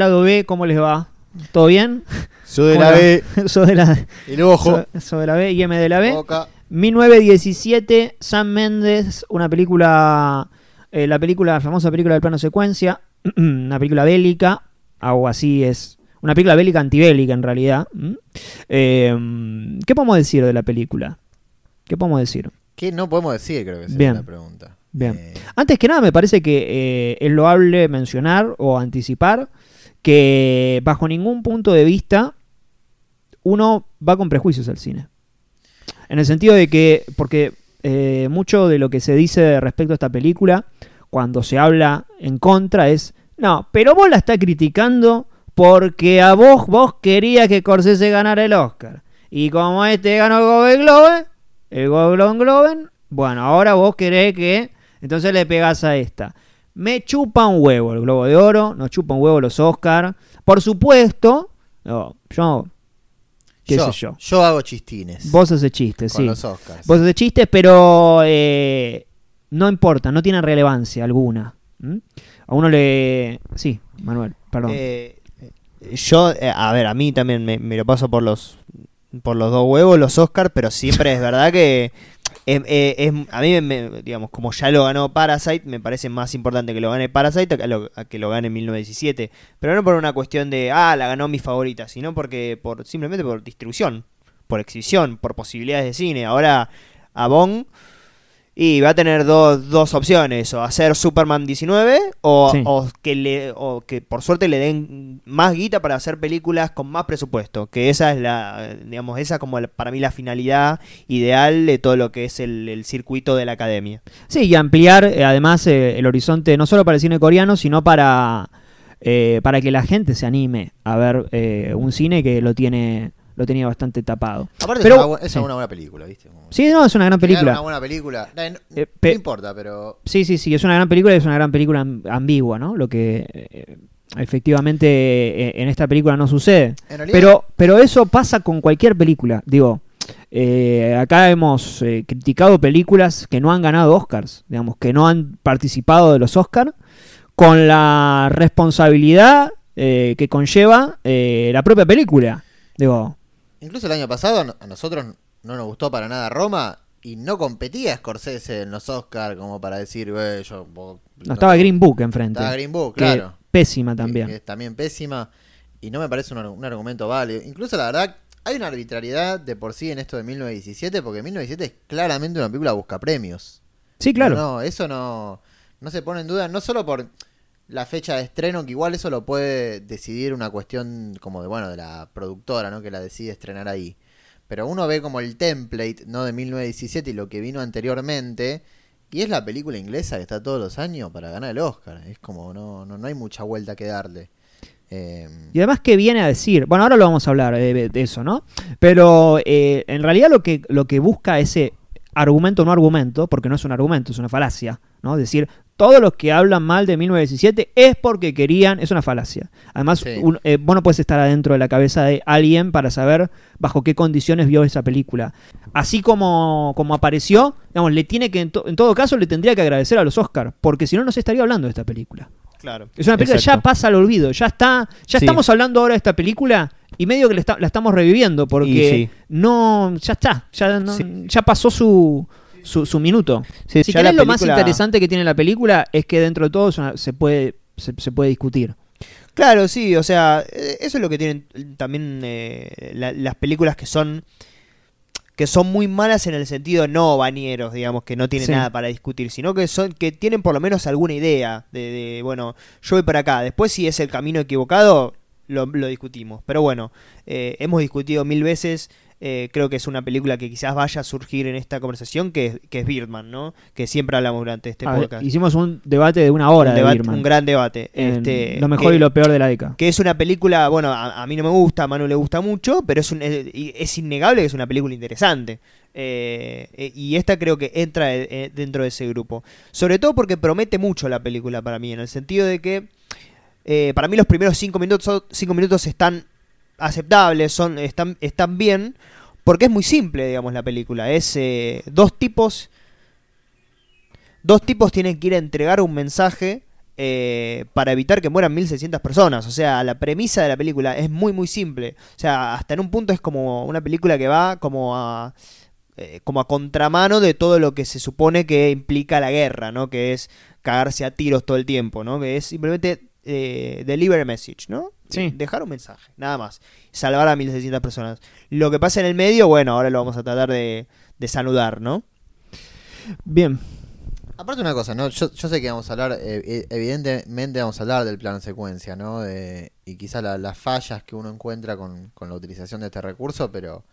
Lado B, ¿cómo les va? ¿Todo bien? Yo de ¿Cómo la B? Sos de la, el ojo. sos de la B y M de la B. Boca. 1917, Sam Mendes, una película, eh, la película, la famosa película del plano secuencia, una película bélica, algo así es, una película bélica antibélica en realidad. Eh, ¿Qué podemos decir de la película? ¿Qué podemos decir? ¿Qué no podemos decir? Creo que esa Bien. es la pregunta. Bien. Eh, Antes que nada, me parece que es loable mencionar o anticipar que bajo ningún punto de vista uno va con prejuicios al cine. En el sentido de que, porque eh, mucho de lo que se dice respecto a esta película, cuando se habla en contra, es, no, pero vos la estás criticando porque a vos, vos querías que Corsese ganara el Oscar. Y como este ganó el Golden Globe, el Golden Globe, bueno, ahora vos querés que, entonces le pegás a esta. Me chupa un huevo el Globo de Oro, nos chupa un huevo los Oscar. Por supuesto, no, yo, qué yo, sé yo. Yo hago chistines. Vos haces chistes, con sí. los Oscars. Vos haces chistes, pero eh, no importa, no tienen relevancia alguna. ¿Mm? A uno le... Sí, Manuel, perdón. Eh, yo, eh, a ver, a mí también me, me lo paso por los por los dos huevos, los Oscars, pero siempre es verdad que es, eh, es- a mí, me- digamos, como ya lo ganó Parasite, me parece más importante que lo gane Parasite a que lo, a que lo gane 1917. Pero no por una cuestión de, ah, la ganó mi favorita, sino porque por simplemente por distribución, por exhibición, por posibilidades de cine. Ahora, a Bong... Y va a tener dos, dos opciones, o hacer Superman 19 o, Sí. o que le o que por suerte le den más guita para hacer películas con más presupuesto, que esa es la digamos esa como la- para mí la finalidad ideal de todo lo que es el, el circuito de la academia. Sí, y ampliar eh, además eh, el horizonte no solo para el cine coreano, sino para, eh, para que la gente se anime a ver un cine que lo tiene lo tenía bastante tapado. Aparte, Pero- es, una, es sí. una buena película, ¿viste? Sí, no, es una gran película. Una buena película. No, Eh, no importa, pero. Sí, sí, sí, es una gran película y es una gran película am- ambigua, ¿no? Lo que eh, efectivamente eh, en esta película no sucede. Pero, pero eso pasa con cualquier película. Digo, eh, acá hemos eh, criticado películas que no han ganado Oscars, digamos, que no han participado de los Oscars, con la responsabilidad eh, que conlleva eh, la propia película. Digo, Incluso el año pasado a nosotros no nos gustó para nada Roma y no competía Scorsese en los Oscars como para decir, "Güey, yo. vos- no estaba Green Book enfrente. Estaba Green Book, claro. Pésima también. que es también pésima y no me parece un, ar- un argumento válido. Incluso la verdad, hay una arbitrariedad de por sí en esto de 1917, porque 1917 es claramente una película busca premios. Sí, claro. No, no, eso no, no se pone en duda, no solo por la fecha de estreno, que igual eso lo puede decidir una cuestión como de, bueno, de la productora, ¿no? Que la decide estrenar ahí. Pero uno ve como el template, ¿no? De 1917 y lo que vino anteriormente. Y es la película inglesa que está todos los años para ganar el Oscar. Es como, no, no, no hay mucha vuelta que darle. Eh, Y además, ¿qué viene a decir? Bueno, ahora lo vamos a hablar de, de eso, ¿no? Pero eh, en realidad lo que, lo que busca ese argumento no argumento, porque no es un argumento, es una falacia, ¿no? Decir, todos los que hablan mal de 1917 es porque querían, es una falacia. Además, Sí. un- eh, vos no puedes estar adentro de la cabeza de alguien para saber bajo qué condiciones vio esa película. Así como, como apareció, digamos, le tiene que, en, to- en todo caso, le tendría que agradecer a los Oscars, porque si no, no se estaría hablando de esta película. Claro. Es una película que ya pasa al olvido, ya está, ya Sí. estamos hablando ahora de esta película y medio que la, está- la estamos reviviendo porque sí. no, ya está, ya, no- Sí. ya pasó su, su, su minuto. Sí, si querés lo más interesante que tiene la película es que dentro de todo una- se puede se, se puede discutir. Claro, sí, o sea, eh, eso es lo que tienen también eh, la- las películas que son que son muy malas en el sentido no bañeros, digamos, que no tienen Sí. nada para discutir, sino que son que tienen por lo menos alguna idea de, de, bueno, yo voy para acá, después si es el camino equivocado lo, lo discutimos, pero bueno, eh, hemos discutido mil veces, eh, creo que es una película que quizás vaya a surgir en esta conversación, que, es- que es Birdman, ¿no? Que siempre hablamos durante este A ver, podcast. hicimos un debate de una hora un, de debate- Birdman, un gran debate. este, lo mejor que- y lo peor de la década. que es una película, bueno, a, a mí no me gusta, a Manu le gusta mucho, pero es, un- es, innegable que es una película interesante. Eh, eh, y esta creo que entra dentro de ese grupo. Sobre todo porque promete mucho la película para mí, en el sentido de que eh, para mí los primeros cinco minutos, cinco minutos están aceptables, son, están, están bien, porque es muy simple, digamos, la película. Es eh, dos tipos. Dos tipos tienen que ir a entregar un mensaje eh, para evitar que mueran 1600 personas. O sea, la premisa de la película es muy, muy simple. O sea, hasta en un punto es como una película que va como a. eh, como a contramano de todo lo que se supone que implica la guerra, ¿no? Que es cagarse a tiros todo el tiempo, ¿no? Que es simplemente deliver a message, ¿no? Sí. Dejar un mensaje, nada más. Salvar a 1600 personas. Lo que pasa en el medio, bueno, ahora lo vamos a tratar de, de saludar, ¿no? Bien. Aparte una cosa, ¿no? Yo, yo sé que vamos a hablar, eh, eh, evidentemente vamos a hablar del plano secuencia, ¿no? De- y quizá la- las fallas que uno encuentra con, con la utilización de este recurso, pero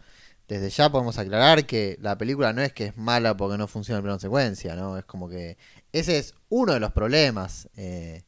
desde ya podemos aclarar que la película no es que es mala porque no funciona el plano secuencia, ¿no? Es como que ese es uno de los problemas eh,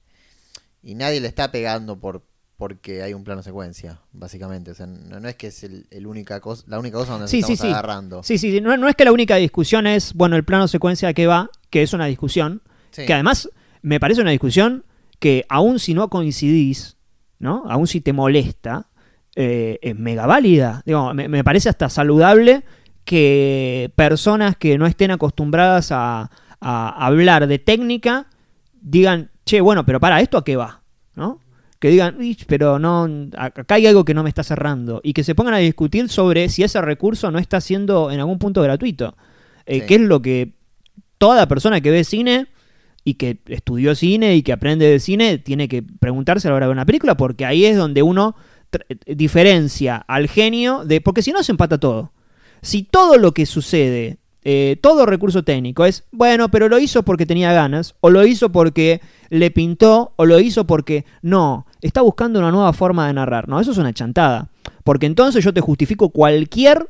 y nadie le está pegando por porque hay un plano secuencia, básicamente. O sea, no, no es que es el, el única cosa, la única cosa donde Sí, nos sí, estamos sí. agarrando. Sí, sí, no, no es que la única discusión es, bueno, el plano secuencia que va, que es una discusión, que además me parece una discusión que aun si no coincidís, ¿no? Aun si te molesta, eh, es mega válida. Digo, me, me parece hasta saludable que personas que no estén acostumbradas a, a hablar de técnica digan, che, bueno, pero para, ¿esto a qué va? ¿No? Que digan, "Ih, pero no, acá hay algo que no me está cerrando. Y que se pongan a discutir sobre si ese recurso no está siendo en algún punto gratuito. Eh, Sí. Que es lo que toda persona que ve cine y que estudió cine y que aprende de cine tiene que preguntarse a la hora de una película porque ahí es donde uno eh, diferencia al genio de... Porque si no se empata todo. Si todo lo que sucede, eh, todo recurso técnico es, bueno, pero lo hizo porque tenía ganas, o lo hizo porque le pintó, o lo hizo porque no, está buscando una nueva forma de narrar. No, eso es una chantada. Porque entonces yo te justifico cualquier,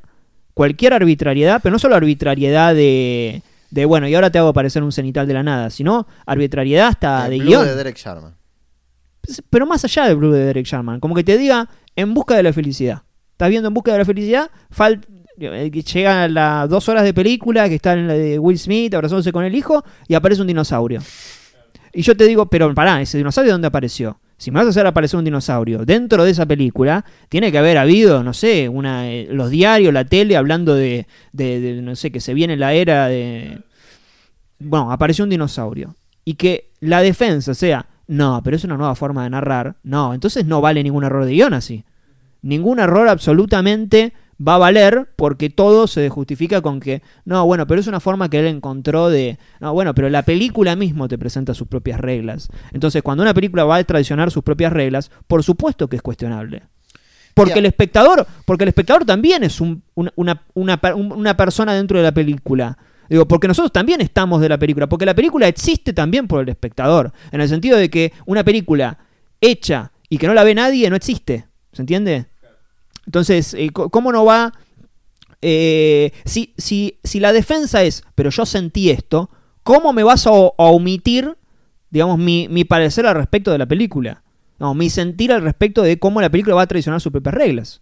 cualquier arbitrariedad, pero no solo arbitrariedad de, de, bueno, y ahora te hago parecer un cenital de la nada, sino arbitrariedad hasta El de Blue guion. de Derek Sharman. Pero más allá del Blue de Derek Sharman, como que te diga en busca de la felicidad. Estás viendo en busca de la felicidad, fal- que llega las dos horas de película, que está en la de Will Smith abrazándose con el hijo, y aparece un dinosaurio. Y yo te digo, pero pará, ¿ese dinosaurio dónde apareció? Si me vas a hacer aparecer un dinosaurio dentro de esa película, tiene que haber habido, no sé, una, eh, los diarios, la tele, hablando de, de- de, no sé, que se viene la era de... Bueno, apareció un dinosaurio. Y que la defensa sea, no, pero es una nueva forma de narrar. No, entonces no vale ningún error de guion así. Ningún error absolutamente va a valer porque todo se justifica con que, no, bueno, pero es una forma que él encontró de, no, bueno, pero la película mismo te presenta sus propias reglas. Entonces, cuando una película va a traicionar sus propias reglas, por supuesto que es cuestionable. Porque el espectador, porque el espectador también es un- una, una- una una persona dentro de la película. Digo, porque nosotros también estamos de la película, porque la película existe también por el espectador, en el sentido de que una película hecha y que no la ve nadie no existe, ¿se entiende? Entonces, eh, ¿cómo no va? eh, si, si, si la defensa es, pero yo sentí esto, ¿cómo me vas a, omitir, digamos, mi, mi parecer al respecto de la película? No, mi sentir al respecto de cómo la película va a traicionar sus propias reglas.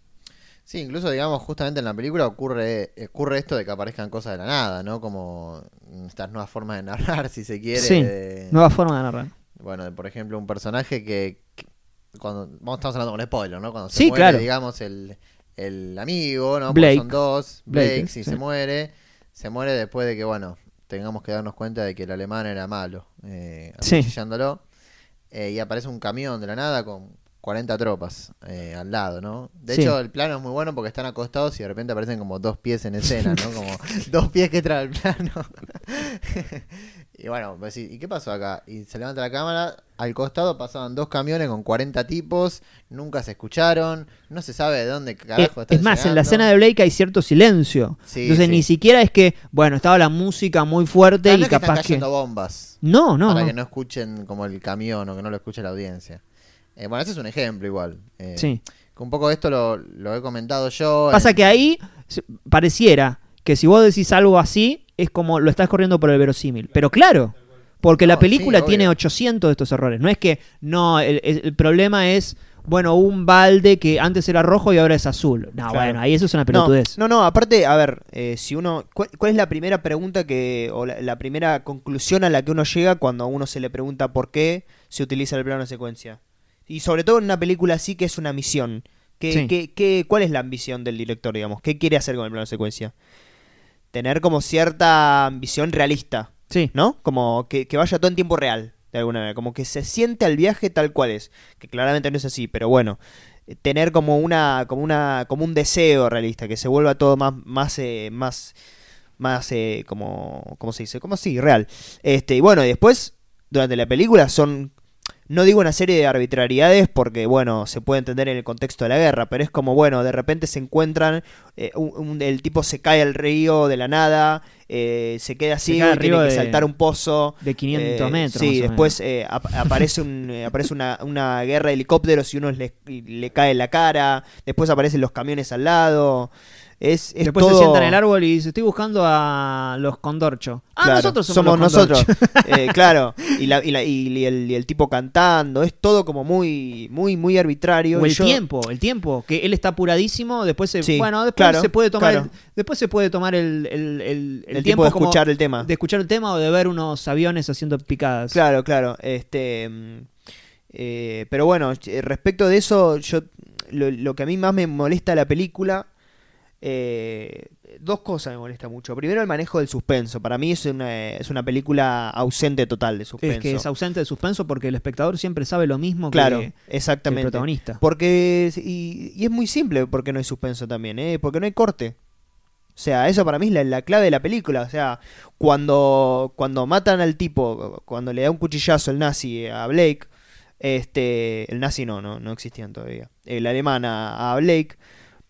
Sí, incluso, digamos, justamente en la película ocurre, ocurre esto de que aparezcan cosas de la nada, ¿no? Como estas nuevas formas de narrar, si se quiere. Sí, de- Nueva forma de narrar. Bueno, de, por ejemplo, un personaje que cuando vamos estamos hablando con spoiler, ¿no? Cuando se Sí, muere, claro. digamos, el, el amigo, ¿no? Porque Blake. son dos, Blake, Blake, si sí. se muere, se muere después de que, bueno, tengamos que darnos cuenta de que el alemán era malo, eh, Sí. Eh, y aparece un camión de la nada con 40 tropas eh, al lado, ¿no? De Sí. hecho, el plano es muy bueno porque están acostados y de repente aparecen como dos pies en escena, ¿no? Como dos pies que trae el plano. y bueno, pues ¿y qué pasó acá? Y se levanta la cámara, al costado pasaban dos camiones con 40 tipos, nunca se escucharon, no se sabe de dónde Eh, carajo están es más, en la escena de Blake hay cierto silencio. Sí, Entonces sí. ni siquiera es que, bueno, estaba la música muy fuerte no y que están capaz que... cayendo bombas No, no, para no. que no escuchen como el camión o que no lo escuche la audiencia. Eh, bueno, ese es un ejemplo igual. Eh, Sí. un poco esto lo, lo he comentado yo. Pasa en- que ahí pareciera que si vos decís algo así, es como lo estás corriendo por el verosímil. Pero claro, porque la película sí, tiene obvio. 800 de estos errores. No es que, no, el, problema es, bueno, un balde que antes era rojo y ahora es azul. No, Claro. bueno, ahí eso es una No, pelotudez. no, no, aparte, a ver, eh, si uno. ¿cuál, cuál es la primera pregunta que. o la, la primera conclusión a la que uno llega cuando a uno se le pregunta por qué se utiliza el plano de secuencia? Y sobre todo en una película así que es una misión. ¿Qué, Sí. qué- qué- cuál es la ambición del director, digamos? ¿Qué quiere hacer con el plano de secuencia? Tener como cierta ambición realista, Sí, ¿no? Como que, que vaya todo en tiempo real. de alguna manera, como que se siente al viaje tal cual es, que claramente no es así, pero bueno, eh, tener como una, como una, como un deseo realista, que se vuelva todo más, más, eh, más, más, eh, como, ¿cómo se dice? Como así, real. Este, y bueno, y después, durante la película son no digo una serie de arbitrariedades porque, bueno, se puede entender en el contexto de la guerra, pero es como, bueno, de repente se encuentran, eh, un- un- el tipo se cae al río de la nada, eh, se queda Se así, cae tiene que de- saltar un pozo. De 500 eh, metros. Sí, después eh, ap- aparece, un, eh, aparece una, una guerra de helicópteros y uno le, le cae en la cara, después aparecen los camiones al lado. Es, es Después todo... se sienta en el árbol y dice, estoy buscando a los condorcho. Ah, Claro, nosotros somos, los nosotros. Eh, claro, y, la, y, la- y el, y el tipo cantando, es todo como muy, muy, muy arbitrario. O el yo- tiempo, el tiempo, que él está apuradísimo, después se, Sí, bueno, después claro, se puede tomar claro. el, después se puede tomar el, el, el- tiempo de como escuchar el tema. de escuchar el tema o de ver unos aviones haciendo picadas. Claro, claro. Este, eh, pero bueno, eh, respecto de eso, yo lo, lo que a mí más me molesta de la película, eh, dos cosas me molesta mucho. Primero, el manejo del suspenso. Para mí es una, es una película ausente total de suspenso. Es que es ausente de suspenso porque el espectador siempre sabe lo mismo Claro, que, que el exactamente. protagonista. Porque, y, y es muy simple porque no hay suspenso también, ¿eh? porque no hay corte. O sea, eso para mí es la, la clave de la película. O sea, cuando, cuando matan al tipo, cuando le da un cuchillazo el nazi a Blake, este, el nazi no, no, no existían todavía. El alemán a, a Blake.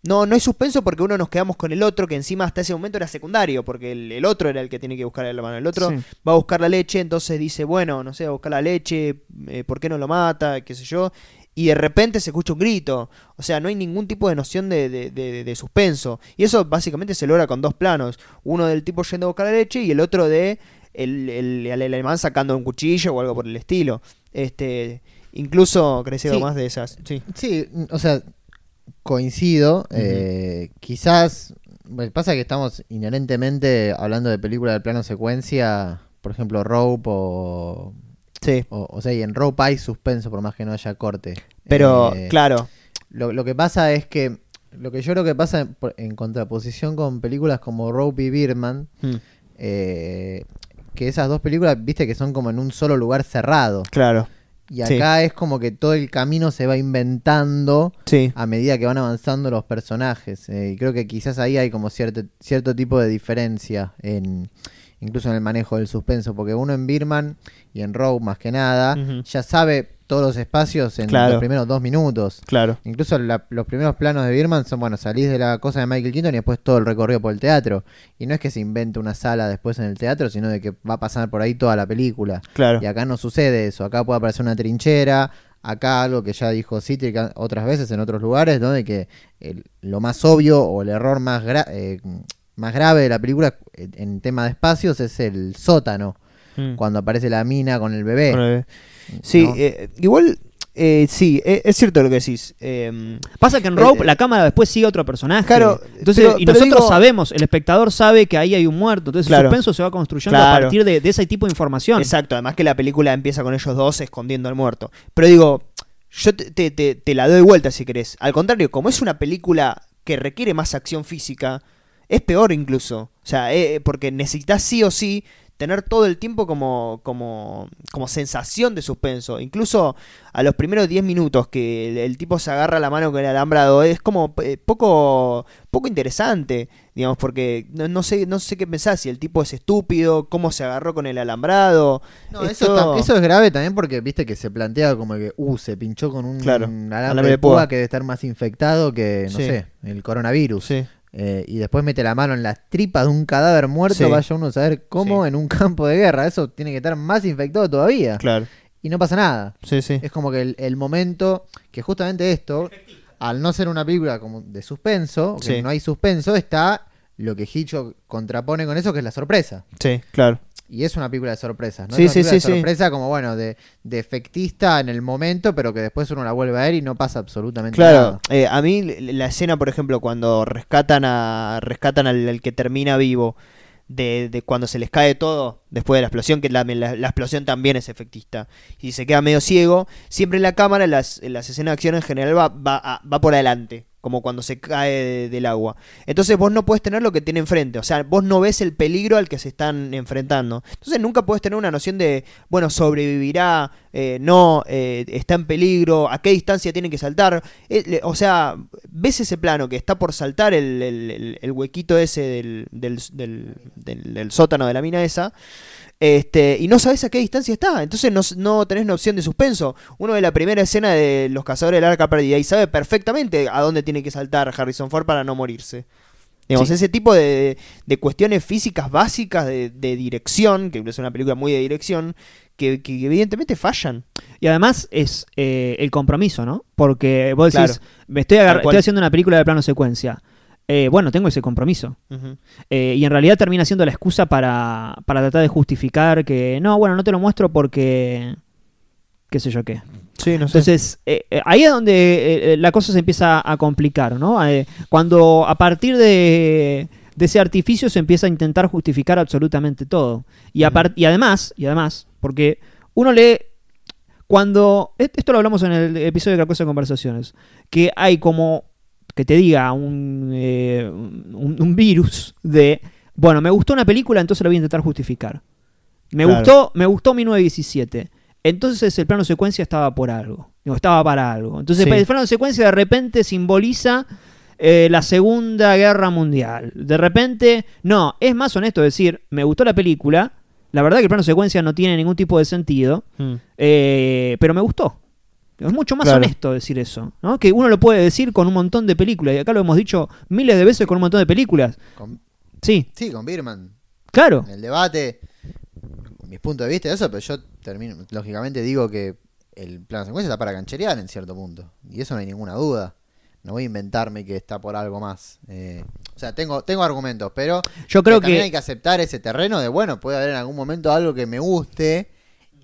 No, no hay suspenso porque uno nos quedamos con el otro que encima hasta ese momento era secundario, porque el, el otro era el que tiene que buscar el hermano. El otro Sí. va a buscar la leche, entonces dice, bueno, no sé, va a buscar la leche, eh, ¿por qué no lo mata? qué sé yo. Y de repente se escucha un grito. O sea, no hay ningún tipo de noción de, de- de- de suspenso. Y eso básicamente se logra con dos planos. Uno del tipo yendo a buscar la leche y el otro de el, el, el alemán sacando un cuchillo o algo por el estilo. Este, incluso creció Sí. más de esas. Sí. Sí, o sea, coincido. eh, quizás. pasa que estamos inherentemente hablando de películas de plano secuencia. Por ejemplo, Rope o. Sí. O, o sea, y en Rope hay suspenso por más que no haya corte. Pero, Eh, claro. Lo, lo que pasa es que. Lo que yo creo que pasa en, en contraposición con películas como Rope y Birdman. Mm, eh, que esas dos películas, viste, que son como en un solo lugar cerrado. claro. Y Sí. acá es como que todo el camino se va inventando Sí. a medida que van avanzando los personajes. eh, y creo que quizás ahí hay como cierto, cierto tipo de diferencia en incluso en el manejo del suspenso, porque uno en Birman y en Rogue más que nada ya sabe todos los espacios en Claro. los primeros dos minutos. Claro. Incluso la- los primeros planos de Birman son, bueno, salís de la cosa de Michael Keaton y después todo el recorrido por el teatro. Y no es que se invente una sala después en el teatro, sino de que va a pasar por ahí toda la película. Claro. Y acá no sucede eso. Acá puede aparecer una trinchera. Acá algo que ya dijo City otras veces en otros lugares, ¿no? De que el- lo más obvio o el error más, gra- eh, más grave de la película eh, en tema de espacios es el sótano. Mm. Cuando aparece la mina con el bebé. Con el- Sí, ¿no? eh, igual, eh, sí, eh, es cierto lo que decís. Eh, Pasa que en Rope eh, la cámara después sigue a otro personaje. Claro, entonces, pero- y pero nosotros digo- sabemos, el espectador sabe que ahí hay un muerto. Entonces Claro. el suspenso se va construyendo a partir de, de ese tipo de información. Exacto, además que la película empieza con ellos dos escondiendo al muerto. Pero digo, yo te, te- te- te la doy vuelta si querés. Al contrario, como es una película que requiere más acción física, es peor incluso. O sea, eh, porque necesitas sí o sí tener todo el tiempo como, como, como sensación de suspenso. Incluso a los primeros 10 minutos que el, el tipo se agarra la mano con el alambrado, es como eh, poco, poco interesante, digamos, porque no, no sé, no sé qué pensar, si el tipo es estúpido, cómo se agarró con el alambrado. No, Es eso, todo- está- eso es grave también porque viste que se plantea como que, uh, se pinchó con un Claro, alambre, alambre de púa, púa. que debe estar más infectado que, no Sí. sé, el coronavirus. Sí. Eh, y después mete la mano en las tripas de un cadáver muerto, Sí. vaya uno a saber cómo Sí. en un campo de guerra. Eso tiene que estar más infectado todavía. Claro. Y no pasa nada. Sí, sí. Es como que el, el momento, que justamente esto, al no ser una película como de suspenso, que Sí. no hay suspenso, está lo que Hitchcock contrapone con eso, que es la sorpresa. Sí, claro. Y es una película de sorpresas, ¿no? Sí, es una sí, película de sí, sí. sorpresa como, bueno, de, de efectista en el momento, pero que después uno la vuelve a ver y no pasa absolutamente Claro, nada. eh, a mí la escena, por ejemplo, cuando rescatan a rescatan al, al que termina vivo, de, de cuando se les cae todo después de la explosión, que la, la- la explosión también es efectista, y se queda medio ciego, siempre la cámara las, las escenas de acción en general va, va, a- va por adelante. Como cuando se cae de- del agua. Entonces vos no puedes tener lo que tiene enfrente, o sea, vos no ves el peligro al que se están enfrentando. Entonces nunca puedes tener una noción de, bueno, sobrevivirá, eh, no, eh, está en peligro, a qué distancia tiene que saltar. Eh, o sea, ves ese plano que está por saltar el, el- el- huequito ese del- del- del- del sótano de la mina esa. Este, y no sabes a qué distancia está, entonces no, no tenés opción de suspenso. Uno de la primera escena de Los Cazadores del Arca Perdida y sabe perfectamente a dónde tiene que saltar Harrison Ford para no morirse. Digamos, Sí. ese tipo de, de cuestiones físicas básicas de, de dirección, que es una película muy de dirección, que, que evidentemente fallan. Y además es eh, el compromiso, ¿no? Porque vos decís, Claro. me estoy, estoy haciendo una película de plano secuencia. Eh, bueno, tengo ese compromiso. Eh, y en realidad termina siendo la excusa para, para tratar de justificar que, no, bueno, no te lo muestro porque... qué sé yo qué. Sí, no sé. Entonces, eh, ahí es donde la cosa se empieza a complicar, ¿no? Cuando a partir de, de ese artificio se empieza a intentar justificar absolutamente todo. Y, apar- y además, y además, porque uno lee cuando e- esto lo hablamos en el episodio de Cracosa de Conversaciones, que hay como que te diga un, eh, un, un virus de, bueno, me gustó una película, entonces la voy a intentar justificar. Me Claro. gustó, me gustó 1917. Entonces el plano secuencia estaba por algo, digo, estaba para algo. Entonces Sí. el plano secuencia de repente simboliza eh, la Segunda Guerra Mundial. De repente, no, es más honesto decir, me gustó la película, la verdad que el plano secuencia no tiene ningún tipo de sentido, Mm. eh, pero me gustó. Es mucho más Claro. honesto decir eso, ¿no? Que uno lo puede decir con un montón de películas, y acá lo hemos dicho miles de veces con un montón de películas. Con- Sí, sí, con Birman. claro. En el debate, mis puntos de vista de eso, pero yo termino, lógicamente digo que el plano secuencia está para cancherear en cierto punto. Y eso no hay ninguna duda. No voy a inventarme que está por algo más. Eh, o sea, tengo, tengo argumentos, pero Yo creo también que hay que aceptar ese terreno de, bueno, puede haber en algún momento algo que me guste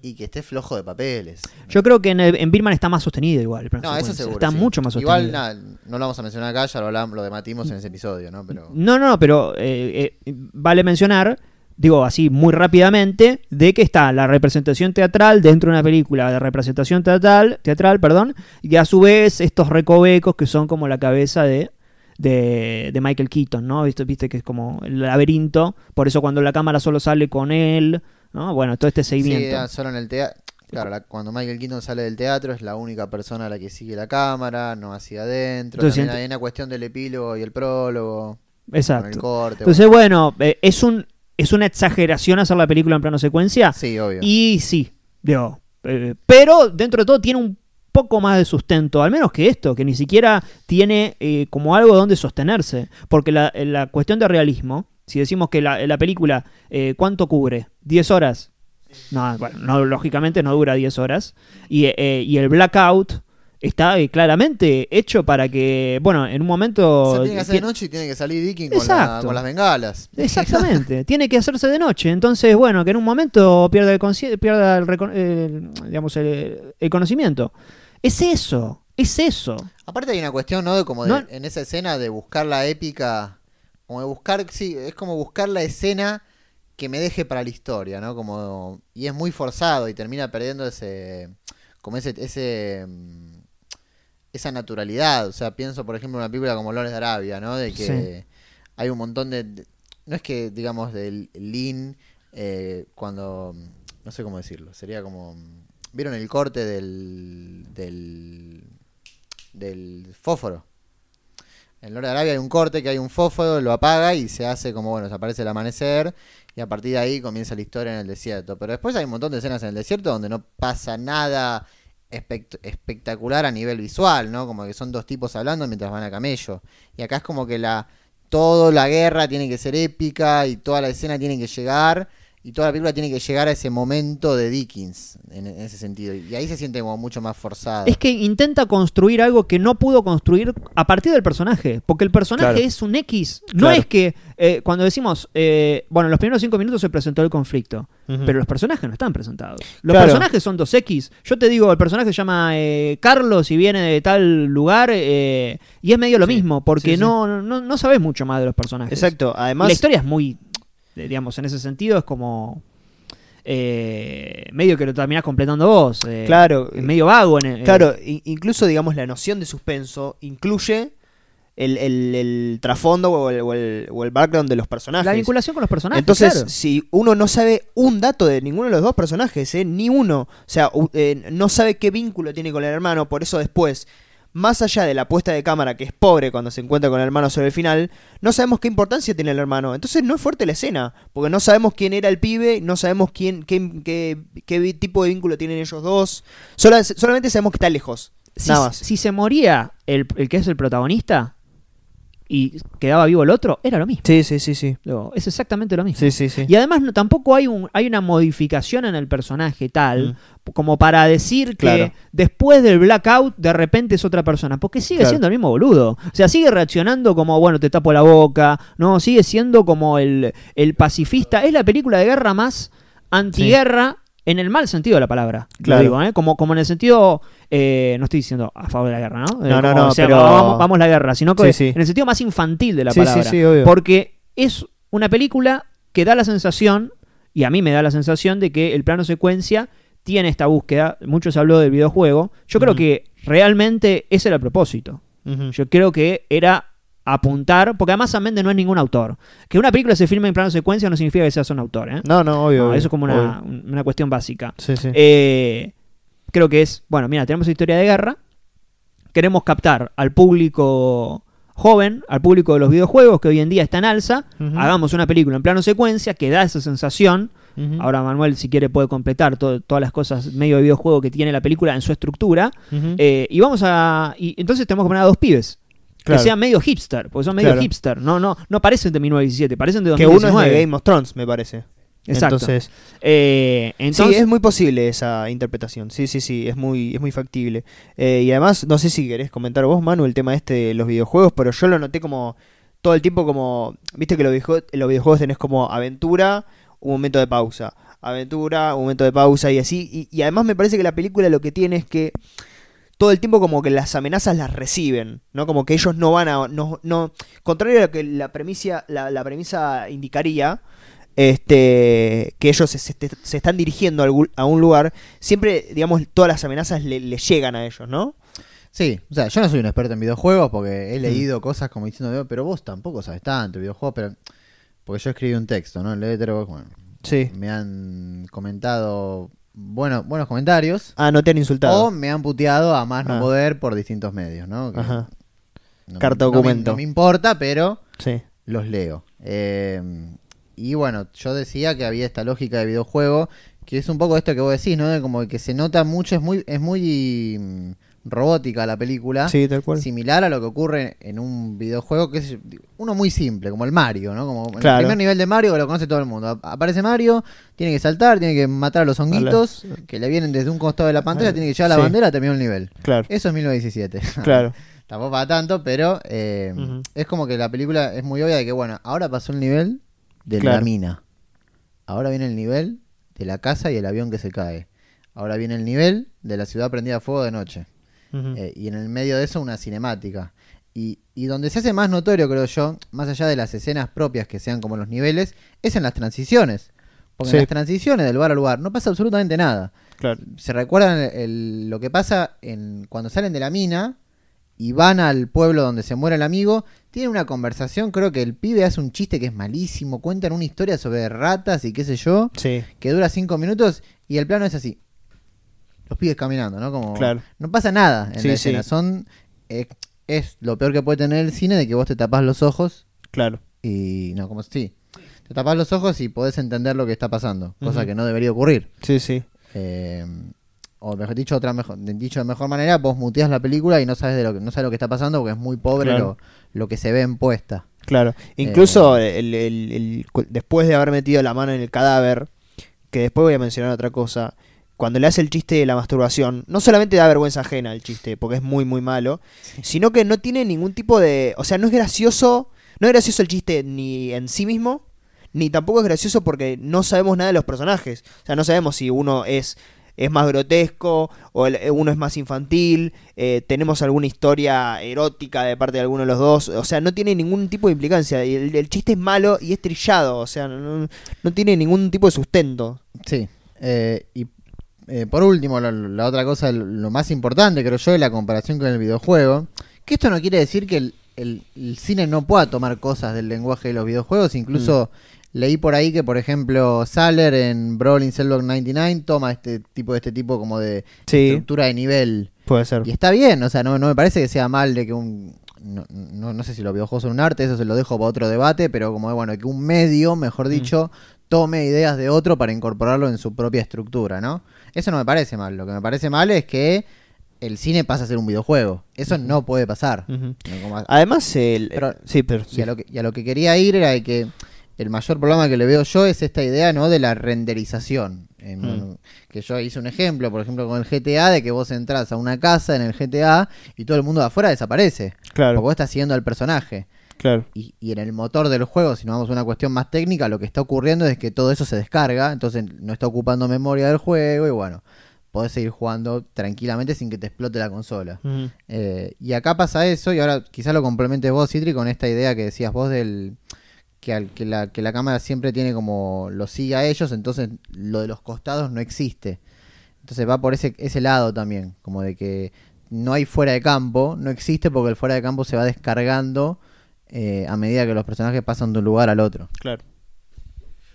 y que esté flojo de papeles. yo creo que en, el- en Birman está más sostenido igual. No, eso seguro. Está sí. mucho más sostenido. Igual no lo vamos a mencionar acá, ya lo, hablamos, lo debatimos en ese episodio, ¿no? Pero No, no, no, pero eh, eh, vale mencionar, digo así muy rápidamente, de que está la representación teatral dentro de una película de representación teatral, teatral, perdón, y a su vez estos recovecos que son como la cabeza de, de, de Michael Keaton, ¿no? ¿Viste, viste que es como el laberinto, por eso cuando la cámara solo sale con él, ¿no? Bueno, todo este sí, seguimiento. ah, solo en el teatro. Claro, la- cuando Michael Keaton sale del teatro es la única persona a la que sigue la cámara, no hacia adentro. Entonces, También hay una cuestión del epílogo y el prólogo, con el Exacto. corte. Entonces, bueno, eh, es un es una exageración hacer la película en plano secuencia. Sí, obvio. Y sí, digo, eh, pero dentro de todo tiene un poco más de sustento, al menos que esto, que ni siquiera tiene eh, como algo donde sostenerse. Porque la, la cuestión de realismo, si decimos que la, la película, eh, ¿cuánto cubre? ¿10 horas? No, bueno, no, lógicamente no dura 10 horas. Y, eh, y el blackout está eh, claramente hecho para que, bueno, en un O momento... sea, tiene que hacer de noche y tiene que salir Dicking con, la- con las bengalas. Exactamente, tiene que hacerse de noche. Entonces, bueno, que en un momento pierda el, pierda el, el- digamos, el, el conocimiento. Es eso, es eso. Aparte hay una cuestión, ¿no? De como de, No- en esa escena de buscar la épica, como de buscar, sí, es como buscar la escena que me deje para la historia, ¿no? Como y es muy forzado y termina perdiendo ese, como ese, ese, mm, esa naturalidad. O sea, pienso por ejemplo en una película como Lores de Arabia, ¿no? De que hay un montón de, de- no es que digamos del lean eh, cuando, no sé cómo decirlo, sería como, vieron el corte del, del del fósforo. En Lore de Arabia hay un corte que hay un fósforo, lo apaga y se hace como, bueno, desaparece el amanecer y a partir de ahí comienza la historia en el desierto. Pero después hay un montón de escenas en el desierto donde no pasa nada espect- espectacular a nivel visual, ¿no? Como que son dos tipos hablando mientras van a camello. Y acá es como que la toda la guerra tiene que ser épica y toda la escena tiene que llegar y toda la película tiene que llegar a ese momento de Dickens en, en ese sentido. Y ahí se siente como mucho más forzado. Es que intenta construir algo que no pudo construir a partir del personaje. Porque el personaje Claro. es un X. No Claro. es que eh, cuando decimos, eh, bueno, en los primeros cinco minutos se presentó el conflicto. Pero los personajes no están presentados. Los Claro. personajes son dos X. Yo te digo, el personaje se llama eh, Carlos y viene de tal lugar eh, y es medio lo Sí, mismo, porque sí, sí. No, no, no sabes mucho más de los personajes. Exacto, además... la historia es muy, digamos, en ese sentido es como eh, medio que lo terminás completando vos. eh, Claro, es medio vago. En el- Claro, incluso digamos la noción de suspenso incluye el, el- el trasfondo o el, o el- o el background de los personajes. La vinculación con los personajes. Entonces, claro. si uno no sabe un dato de ninguno de los dos personajes, ¿eh? ni uno, o sea, eh, no sabe qué vínculo tiene con el hermano, por eso después, más allá de la puesta de cámara, que es pobre cuando se encuentra con el hermano sobre el final, no sabemos qué importancia tiene el hermano. Entonces no es fuerte la escena, porque no sabemos quién era el pibe, no sabemos quién, qué, qué- qué tipo de vínculo tienen ellos dos, Sola- solamente sabemos que está lejos. si, Nada más. si se moría el, el que es el protagonista y quedaba vivo el otro, era lo mismo. Sí, sí, sí, sí. Es exactamente lo mismo. Sí, sí, sí. Y además no, tampoco hay, un, hay una modificación en el personaje tal Mm. como para decir que después del blackout de repente es otra persona. Porque sigue Claro. siendo el mismo boludo. O sea, sigue reaccionando como, bueno, te tapo la boca. No, sigue siendo como el, el pacifista. Es la película de guerra más antiguerra en el mal sentido de la palabra. lo Claro. digo, ¿eh? como, como en el sentido, eh, no estoy diciendo a favor de la guerra, ¿no? Eh, No, no, no, o sea, pero- Vamos, vamos a la guerra, sino que Sí, sí. en el sentido más infantil de la Sí, sí, palabra. sí, obvio. Porque es una película que da la sensación, y a mí me da la sensación, de que el plano secuencia tiene esta búsqueda. Mucho se habló del videojuego. Yo creo que realmente ese era el propósito. Yo creo que era apuntar, porque además Sam Mendes no es ningún autor. Que una película se filme en plano secuencia no significa que seas un autor, ¿eh? No, no, obvio. No, eso es como una, una cuestión básica. Sí, sí. Eh, creo que es, bueno, mira, tenemos historia de guerra, queremos captar al público joven, al público de los videojuegos que hoy en día está en alza, hagamos una película en plano secuencia que da esa sensación. Ahora Manuel, si quiere, puede completar to- todas las cosas medio de videojuego que tiene la película en su estructura. Eh, y vamos a. Y entonces tenemos que poner a dos pibes. Claro. Que sean medio hipster, porque son medio Claro. hipster. No, no, no parecen de 1917, parecen de que uno es 2019. de Game of Thrones, me parece. Exacto. Entonces, Eh, entonces sí, es muy posible esa interpretación. Sí, sí, sí, es muy, es muy factible. Eh, y además, no sé si querés comentar vos, Manu, el tema este de los videojuegos, pero yo lo noté como todo el tiempo como, viste que los videojuegos, los videojuegos tenés como aventura, un momento de pausa, aventura, un momento de pausa y así. Y, y además me parece que la película lo que tiene es que todo el tiempo como que las amenazas las reciben, ¿no? Como que ellos no van a... No, no, contrario a lo que la premisa, la, la premisa indicaría, este que ellos se, se- se están dirigiendo a un lugar, siempre, digamos, todas las amenazas le, le llegan a ellos, ¿no? Sí, o sea, yo no soy un experto en videojuegos porque Mm. he leído cosas como diciendo, pero vos tampoco sabes tanto de videojuegos, pero porque yo escribí un texto, ¿no? En Letterboxd, bueno, Sí. me han comentado bueno, buenos comentarios Ah, no te han insultado. o me han puteado a más no Ah. poder por distintos medios, ¿no? Que Ajá. no Carta no me- documento. No me, importa, pero Sí. los leo. Eh, y bueno, yo decía que había esta lógica de videojuego, que es un poco esto que vos decís, ¿no? De como que se nota mucho, es muy, es muy robótica la película. Sí, tal cual. Similar a lo que ocurre en un videojuego que es uno muy simple, como el Mario, ¿no? Como Claro. el primer nivel de Mario que lo conoce todo el mundo. Ap- Aparece Mario, tiene que saltar, tiene que matar a los honguitos que le vienen desde un costado de la pantalla, tiene que llevar la bandera, terminó el nivel. Claro. Eso es 1917. Claro. Tampoco para tanto, pero eh, es como que la película es muy obvia de que, bueno, ahora pasó el nivel de Claro. la mina. Ahora viene el nivel de la casa y el avión que se cae. Ahora viene el nivel de la ciudad prendida a fuego de noche. Eh, y en el medio de eso una cinemática. Y, y donde se hace más notorio, creo yo, más allá de las escenas propias que sean como los niveles, es en las transiciones. Porque Sí. en las transiciones del lugar a lugar no pasa absolutamente nada. Claro. ¿Se recuerdan el- el- lo que pasa en, cuando salen de la mina y van al pueblo donde se muere el amigo? Tienen una conversación, creo que el pibe hace un chiste que es malísimo, cuentan una historia sobre ratas y qué sé yo, Sí. que dura cinco minutos y el plano es así. Los pibes caminando, ¿no? Como, Claro. No pasa nada en Sí, la sí. escena. Son, eh, es lo peor que puede tener el cine de que vos te tapás los ojos Claro. y... No, como sí. Te tapás los ojos y podés entender lo que está pasando, cosa que no debería ocurrir. Sí, sí. Eh, o mejor dicho, otra mejor, dicho de mejor manera, vos muteas la película y no sabes de lo que no sabes lo que está pasando porque es muy pobre Claro. lo, lo que se ve en puesta. Claro. Incluso el- el- el- cu- después de haber metido la mano en el cadáver, que después voy a mencionar otra cosa, cuando le hace el chiste de la masturbación, no solamente da vergüenza ajena el chiste, porque es muy, muy malo, sino que no tiene ningún tipo de... O sea, no es gracioso, no es gracioso el chiste ni en sí mismo, ni tampoco es gracioso porque no sabemos nada de los personajes. O sea, no sabemos si uno es, es más grotesco o el- uno es más infantil, eh, tenemos alguna historia erótica de parte de alguno de los dos. O sea, no tiene ningún tipo de implicancia. Y el, el chiste es malo y es trillado, o sea, no, no tiene ningún tipo de sustento. Sí. Eh, y eh, por último, la, la otra cosa, lo más importante creo yo, es la comparación con el videojuego. Que esto no quiere decir que el, el, el cine no pueda tomar cosas del lenguaje de los videojuegos. Incluso leí por ahí que, por ejemplo, Saller en Brawling Cellblock 99 toma este tipo de este tipo como de Sí, estructura de nivel. puede ser. Y está bien, o sea, no, no me parece que sea mal de que un... No, no, no sé si los videojuegos son un arte, eso se lo dejo para otro debate, pero como bueno, que un medio, mejor dicho, tome ideas de otro para incorporarlo en su propia estructura, ¿no? Eso no me parece mal, lo que me parece mal es que el cine pasa a ser un videojuego. Eso no puede pasar. Ujú. No como- Además, el, Pero- sí, pero y, a lo que, y a lo que quería ir era de que el mayor problema que le veo yo es esta idea no de la renderización. Eh, Mm. Que yo hice un ejemplo, por ejemplo, con el GTA, de que vos entras a una casa en el GTA y todo el mundo de afuera desaparece. claro, Porque vos estás siguiendo al personaje. Claro. Y, y en el motor del juego, si nos vamos a una cuestión más técnica, lo que está ocurriendo es que todo eso se descarga, entonces no está ocupando memoria del juego y bueno, podés seguir jugando tranquilamente sin que te explote la consola. Eh, y acá pasa eso, y ahora quizás lo complementes vos, Citri, con esta idea que decías vos del que, al- que, la, que la cámara siempre tiene como lo sigue a ellos, entonces lo de los costados no existe. Entonces va por ese, ese lado también, como de que no hay fuera de campo, no existe porque el fuera de campo se va descargando eh, a medida que los personajes pasan de un lugar al otro. Claro.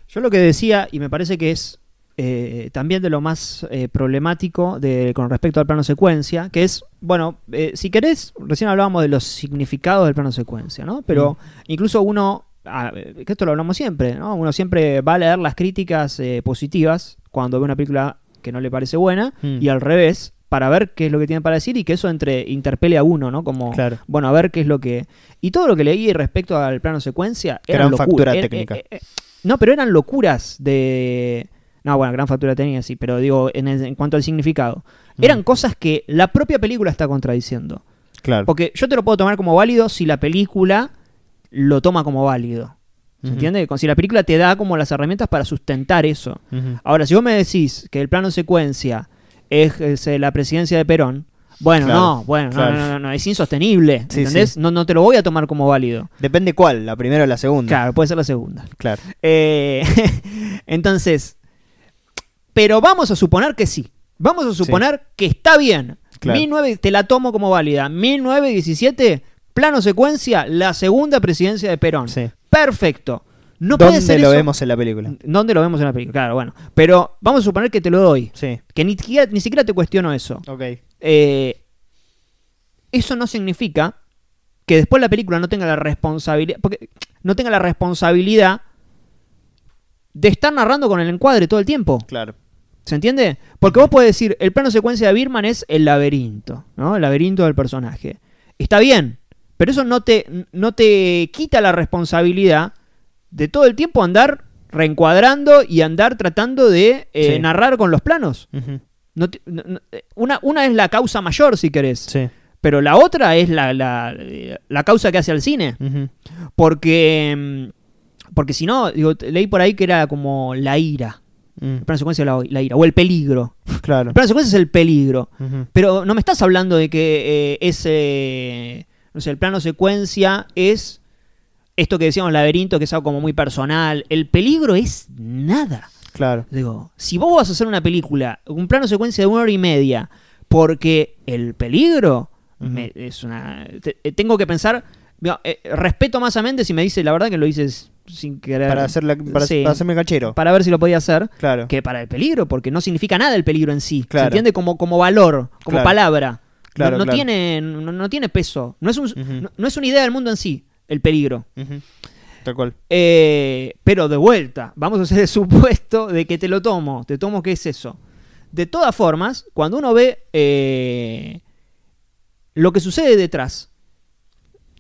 Yo lo que decía, y me parece que es eh, también de lo más eh, problemático de, con respecto al plano secuencia, que es, bueno, eh, si querés, recién hablábamos de los significados del plano secuencia, ¿no? Pero incluso uno, ah, que esto lo hablamos siempre, ¿no? Uno siempre va a leer las críticas eh, positivas cuando ve una película que no le parece buena, Mm. y al revés, para ver qué es lo que tiene para decir y que eso entre interpele a uno, ¿no? Como, Claro. bueno, a ver qué es lo que... Y todo lo que leí respecto al plano secuencia... Gran locu- factura técnica. eh, eh, no, pero eran locuras de... No, bueno, gran factura técnica sí, pero digo, en, el- en cuanto al significado. Mm. Eran cosas que la propia película está contradiciendo. Claro. Porque yo te lo puedo tomar como válido si la película lo toma como válido. ¿Se entiende? Si la película te da como las herramientas para sustentar eso. Ahora, si vos me decís que el plano secuencia es, es, eh, la presidencia de Perón, bueno, Claro, no, bueno, no, claro. no, no, no, es insostenible, Sí, ¿entendés? sí. No, no te lo voy a tomar como válido. Depende cuál, la primera o la segunda. Claro, puede ser la segunda. Claro. Eh, entonces, pero vamos a suponer que sí. Vamos a suponer que está bien. Claro. 19, te la tomo como válida. 1917, plano secuencia, la segunda presidencia de Perón. Perfecto. No puede ¿Dónde ser lo eso- vemos en la película? ¿Dónde lo vemos en la película? Claro, bueno. Pero vamos a suponer que te lo doy. Sí. Que ni siquiera, ni siquiera te cuestiono eso. Ok. Eh, eso no significa que después la película no tenga la responsabilidad. Porque no tenga la responsabilidad de estar narrando con el encuadre todo el tiempo. Claro. ¿Se entiende? Porque vos podés decir, el plano secuencia de Birman es el laberinto, ¿no? El laberinto del personaje. Está bien, pero eso no te, no te quita la responsabilidad de todo el tiempo andar reencuadrando y andar tratando de eh, Sí. narrar con los planos. Ujú. No te- no- no- eh, una, una es la causa mayor, si querés, Sí. pero la otra es la, la, eh, la causa que hace al cine. Porque, mm, porque si no, digo, leí por ahí que era como la ira. Mm. El plano secuencia de la, la ira, o el peligro. Claro. El plano secuencia es el peligro. Pero no me estás hablando de que eh, ese. No sé, el plano secuencia es. Esto que decíamos, laberinto, que es algo como muy personal. El peligro es nada. Claro. Digo, si vos vas a hacer una película, un plano secuencia de una hora y media, porque el peligro me- es una. te- eh, tengo que pensar. digo, eh, respeto más a Méndez si me dice la verdad que lo dices sin querer. Para, hacer la- para, Sí. para hacerme cachero. para ver si lo podía hacer Claro. que para el peligro, porque no significa nada el peligro en sí. Claro. Se entiende como, como valor, como Claro. palabra. Claro, no, no. Tiene, no, no tiene peso. No es, un- no es una idea del mundo en sí, el peligro. Tal cual. Eh, pero de vuelta, vamos a hacer el supuesto de que te lo tomo. Te tomo que es eso. De todas formas, cuando uno ve eh, lo que sucede detrás,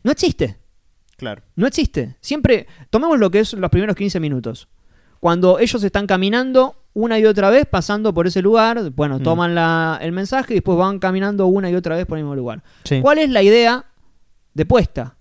no existe. Claro. No existe. Siempre, tomemos lo que es los primeros 15 minutos. Cuando ellos están caminando una y otra vez, pasando por ese lugar, bueno, Mm. toman la- el mensaje y después van caminando una y otra vez por el mismo lugar. Sí. ¿Cuál es la idea de puesta?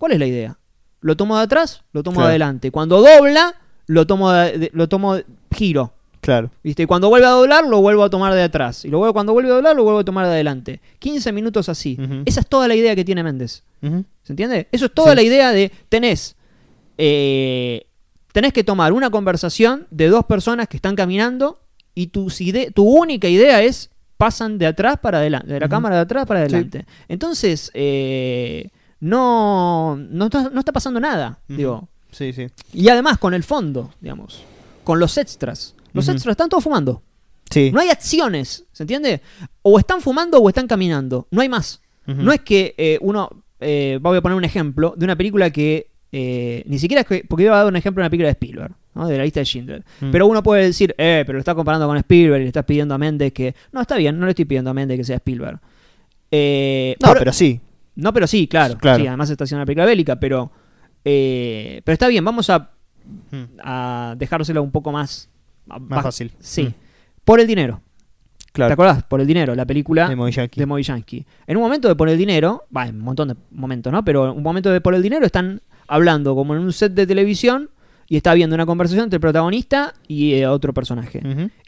¿Cuál es la idea? Lo tomo de atrás, lo tomo Claro. de adelante. Cuando dobla, lo tomo de, de- lo tomo de- giro. Claro. ¿Viste? Y cuando vuelve a doblar, lo vuelvo a tomar de atrás. Y luego cuando vuelve a doblar, lo vuelvo a tomar de adelante. 15 minutos así. Esa es toda la idea que tiene Méndez. ¿Se entiende? Eso es toda Sí. la idea de tenés. eh, tenés que tomar una conversación de dos personas que están caminando y tus ide- tu única idea es pasan de atrás para adelante, de la cámara de atrás para Sí. adelante. Entonces, eh, no, no, está, no está pasando nada. Digo. Sí, sí. Y además con el fondo, digamos, con los extras. Los extras están todos fumando. Sí. No hay acciones, ¿se entiende? O están fumando o están caminando. No hay más. No es que eh, uno. eh, voy a poner un ejemplo de una película que. eh, ni siquiera es que. Porque iba a dar un ejemplo de una película de Spielberg, ¿no? de la lista de Schindler. Mm. Pero uno puede decir, eh, pero lo está comparando con Spielberg y le estás pidiendo a Méndez que. No, está bien, no le estoy pidiendo a Méndez que sea Spielberg. Eh, No, pero sí. No, pero sí, claro. Claro. Sí, además está haciendo una película bélica, pero. eh, pero está bien, vamos a, Mm. a dejárselo un poco más. Más fácil. Sí. Mm. Por el dinero. ¿Te Claro. acordás? Por el dinero, la película De Movijansky. En un momento de por el dinero, va, en un montón de momentos, ¿no? Pero en un momento de por el dinero están hablando como en un set de televisión y está habiendo una conversación entre el protagonista y eh, otro personaje.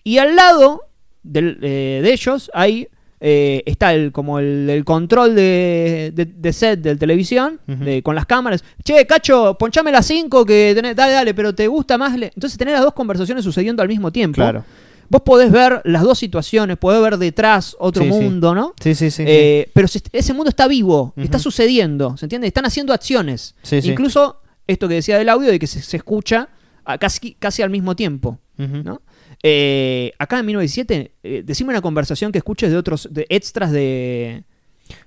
Y al lado del- eh, de ellos hay eh, está el como el, el control de, de- de set de televisión de- con las cámaras. Che, Cacho, ponchame las 5 que tenés, dale, dale, pero te gusta más. le-". Entonces tener las dos conversaciones sucediendo al mismo tiempo. Claro. Vos podés ver las dos situaciones, podés ver detrás otro Sí, sí. mundo, ¿no? Sí, sí, sí. Eh, pero se- ese mundo está vivo, está sucediendo, ¿se entiende? Están haciendo acciones. Incluso esto que decía del audio de que se, se escucha a casi, casi al mismo tiempo. ¿no? Eh, acá en 1907, eh, decime una conversación que escuches de otros de extras de...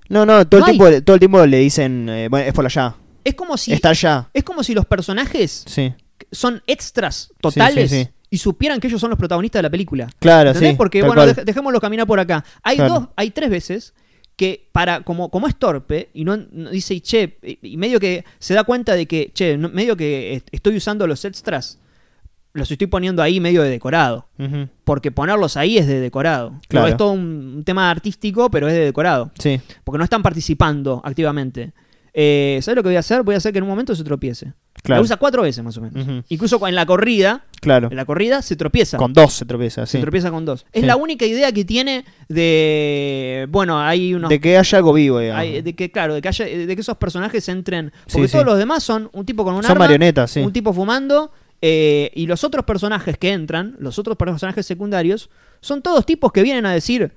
No, no, todo, No el tiempo, todo el tiempo le dicen, eh, bueno, es por allá. Es como si... Está allá. Es como si los personajes Sí. son extras totales sí, sí. y supieran que ellos son los protagonistas de la película. Claro, ¿Entendés? sí. Porque, bueno, dej- dejémoslo caminar por acá. Hay Claro. dos, hay tres veces que para, como, como es torpe, y no, no dice, che, y y medio que se da cuenta de que, che, no- medio que est- estoy usando los extras, los estoy poniendo ahí medio de decorado. Porque ponerlos ahí es de decorado. Claro. No, es todo un, tema artístico, pero es de decorado. Sí. Porque no están participando activamente. Eh, ¿Sabes lo que voy a hacer? Voy a hacer que en un momento se tropiece. Claro. La usa cuatro veces más o menos. Incluso en la corrida, Claro. en la corrida se tropieza. Con dos se tropieza, Se sí. tropieza con dos. Es Sí. la única idea que tiene de. Bueno, hay unos. De que haya algo vivo, hay- de que, claro, de que, haya, de que esos personajes entren. Porque sí. todos los demás son un tipo con un Son arma, marionetas, sí. un tipo fumando. Eh, y los otros personajes que entran, los otros personajes secundarios, son todos tipos que vienen a decir: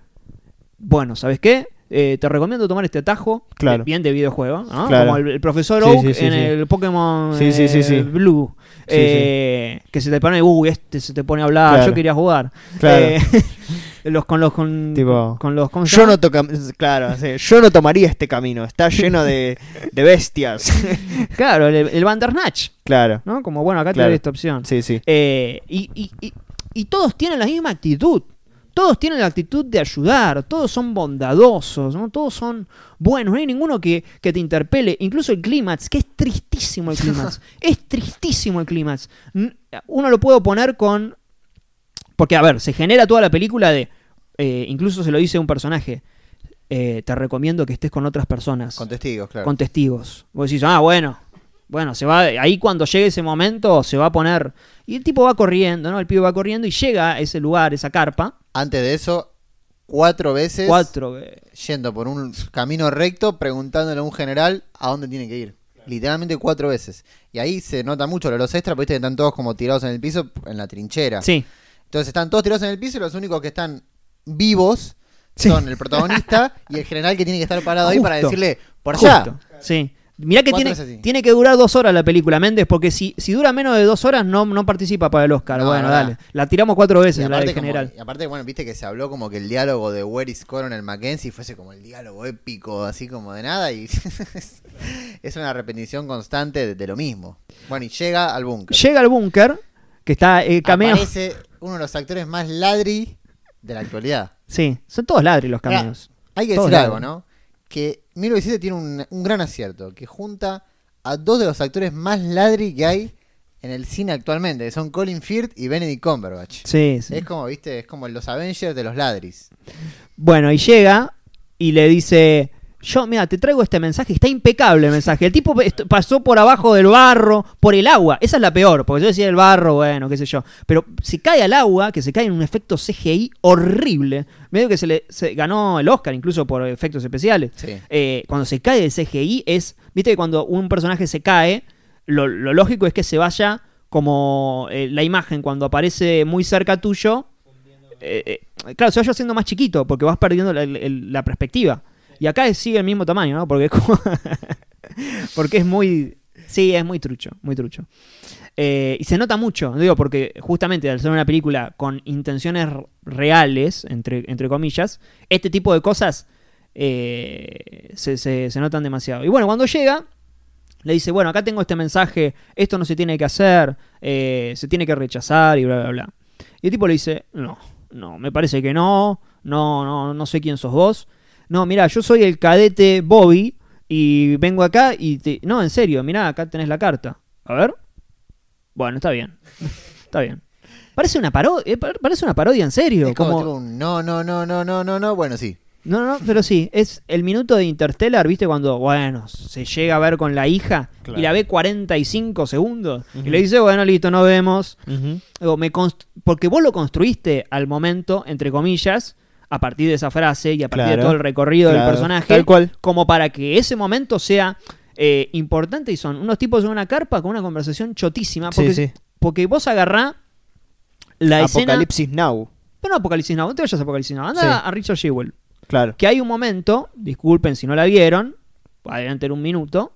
Bueno, ¿sabes qué? Eh, te recomiendo tomar este atajo. Claro. eh, Bien de videojuego, ¿no? Claro. Como el, el profesor Oak sí, sí, en el Pokémon eh. Blue. Eh, Que se te pone, uy, este se te pone a hablar, Claro. yo quería jugar. Los con los con, Tipo, con los ¿cómo se Yo no toca, claro, sí, yo no tomaría este camino, está lleno de, de bestias. claro el, el Bandersnatch claro, no como bueno acá te Claro. doy esta opción sí, sí. Eh, y, y- y- y todos tienen la misma actitud todos tienen la actitud de ayudar todos son bondadosos ¿no? todos son buenos no hay ninguno que, que te interpele incluso el clímax que es tristísimo el clímax es tristísimo el clímax uno lo puedo poner con porque a ver se genera toda la película de eh, incluso se lo dice un personaje eh, te recomiendo que estés con otras personas Con testigos, claro. con testigos. Vos decís, ah, bueno, bueno, se va, ahí cuando llegue ese momento se va a poner. Y el tipo va corriendo, ¿no? El pibe va corriendo y llega a ese lugar, esa carpa. Antes de eso, cuatro veces Cuatro. yendo por un camino recto preguntándole a un general a dónde tiene que ir. Literalmente cuatro veces. Y ahí se nota mucho los extras, porque están todos como tirados en el piso, en la trinchera. Sí. Entonces están todos tirados en el piso y los únicos que están vivos Sí. son el protagonista y el general que tiene que estar parado ahí para decirle, por allá. Justo, Sí. Mirá que tiene, tiene que durar dos horas la película, Méndez, porque si, si dura menos de dos horas no, no participa para el Oscar. No, bueno, no, no. dale. La tiramos cuatro Y veces, la aparte, del como- general. y aparte, bueno, viste que se habló como que el diálogo de Where is Coronel Mackenzie fuese como el diálogo épico, así como de nada, y es una repetición constante de, de lo mismo. Bueno, y llega al búnker. Llega al búnker, que está eh, cameo. Aparece uno de los actores más ladri de la actualidad. Sí, son todos ladri los cameos. Hay que Todos decir algo. ¿no? Que 1917 tiene un, un gran acierto, que junta a dos de los actores más ladri que hay en el cine actualmente, que son Colin Firth y Benedict Cumberbatch. Sí, sí. Es como, viste, es como los Avengers de los ladris. Bueno, y llega y le dice, yo, mira, te traigo este mensaje, está impecable el mensaje. El tipo pasó por abajo del barro, por el agua. Esa es la peor, porque yo decía el barro, bueno, qué sé yo. Pero si cae al agua, que se cae en un efecto CGI horrible, medio que se le se ganó el Oscar incluso por efectos especiales. Sí. Eh, cuando se cae el CGI es, viste que cuando un personaje se cae, lo, lo lógico es que se vaya como eh, la imagen cuando aparece muy cerca tuyo. eh, eh, claro, se vaya haciendo más chiquito porque vas perdiendo la perspectiva. Y acá sigue el mismo tamaño, ¿no? Porque es porque es muy. Sí, es muy trucho, muy trucho. Eh, y se nota mucho, digo, porque justamente al ser una película con intenciones reales, entre, entre comillas, este tipo de cosas eh, se, se- se notan demasiado. Y bueno, cuando llega, le dice, bueno, acá tengo este mensaje, esto no se tiene que hacer, eh, se tiene que rechazar y bla, bla, bla. Y el tipo le dice, no, no, me parece que no, no, no, no sé quién sos vos. No, mira, yo soy el cadete Bobby y vengo acá y te... No, en serio, mira, acá tenés la carta. A ver. Bueno, está bien. Está bien. Parece una parodia, parece una parodia en serio. Es como, como- tipo un no, no, no, no, no, no, no. Bueno, sí. No, no, pero sí, es el minuto de Interstellar, ¿viste? Cuando, bueno, se llega a ver con la hija Claro. y la ve 45 segundos y Ujú. le dice, bueno, listo, nos vemos. Digo, me porque vos lo construiste al momento, entre comillas, a partir de esa frase y a partir de todo el recorrido del personaje, tal cual. como para que ese momento sea eh, importante y son unos tipos en una carpa con una conversación chotísima. Porque, Sí, sí. porque vos agarrá la escena... Apocalipsis Now. Pero no Apocalipsis Now, no te vayas a Apocalipsis Now, anda Sí. a Richard Jewell Claro. que hay un momento, disculpen si no la vieron, adelante en un minuto,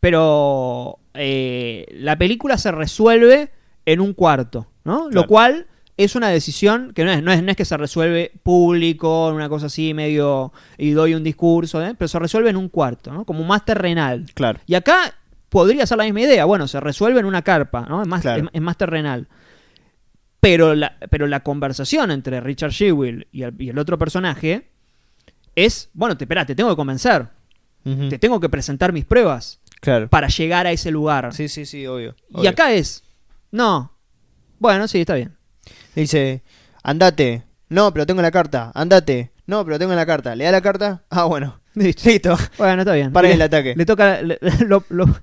pero eh, la película se resuelve en un cuarto, ¿no? Lo cual es una decisión que no es, no es, no es que se resuelve público, una cosa así medio y doy un discurso, ¿eh? pero se resuelve en un cuarto, ¿no? Como más terrenal. Claro. Y acá podría ser la misma idea, bueno, se resuelve en una carpa, ¿no? Es más, Claro. es, es más terrenal. Pero la, pero la conversación entre Richard Shewell y el, y el otro personaje es, bueno, te, espera, te tengo que convencer, te tengo que presentar mis pruebas Claro. para llegar a ese lugar. Sí, sí, sí, obvio. y acá es, no, bueno, sí, está bien. Dice, andate. No, pero tengo la carta. Andate. No, pero tengo la carta. ¿Le da la carta? Ah, bueno. Listo. Bueno, está bien. Para el le- ataque. Le toca, le- lo, lo-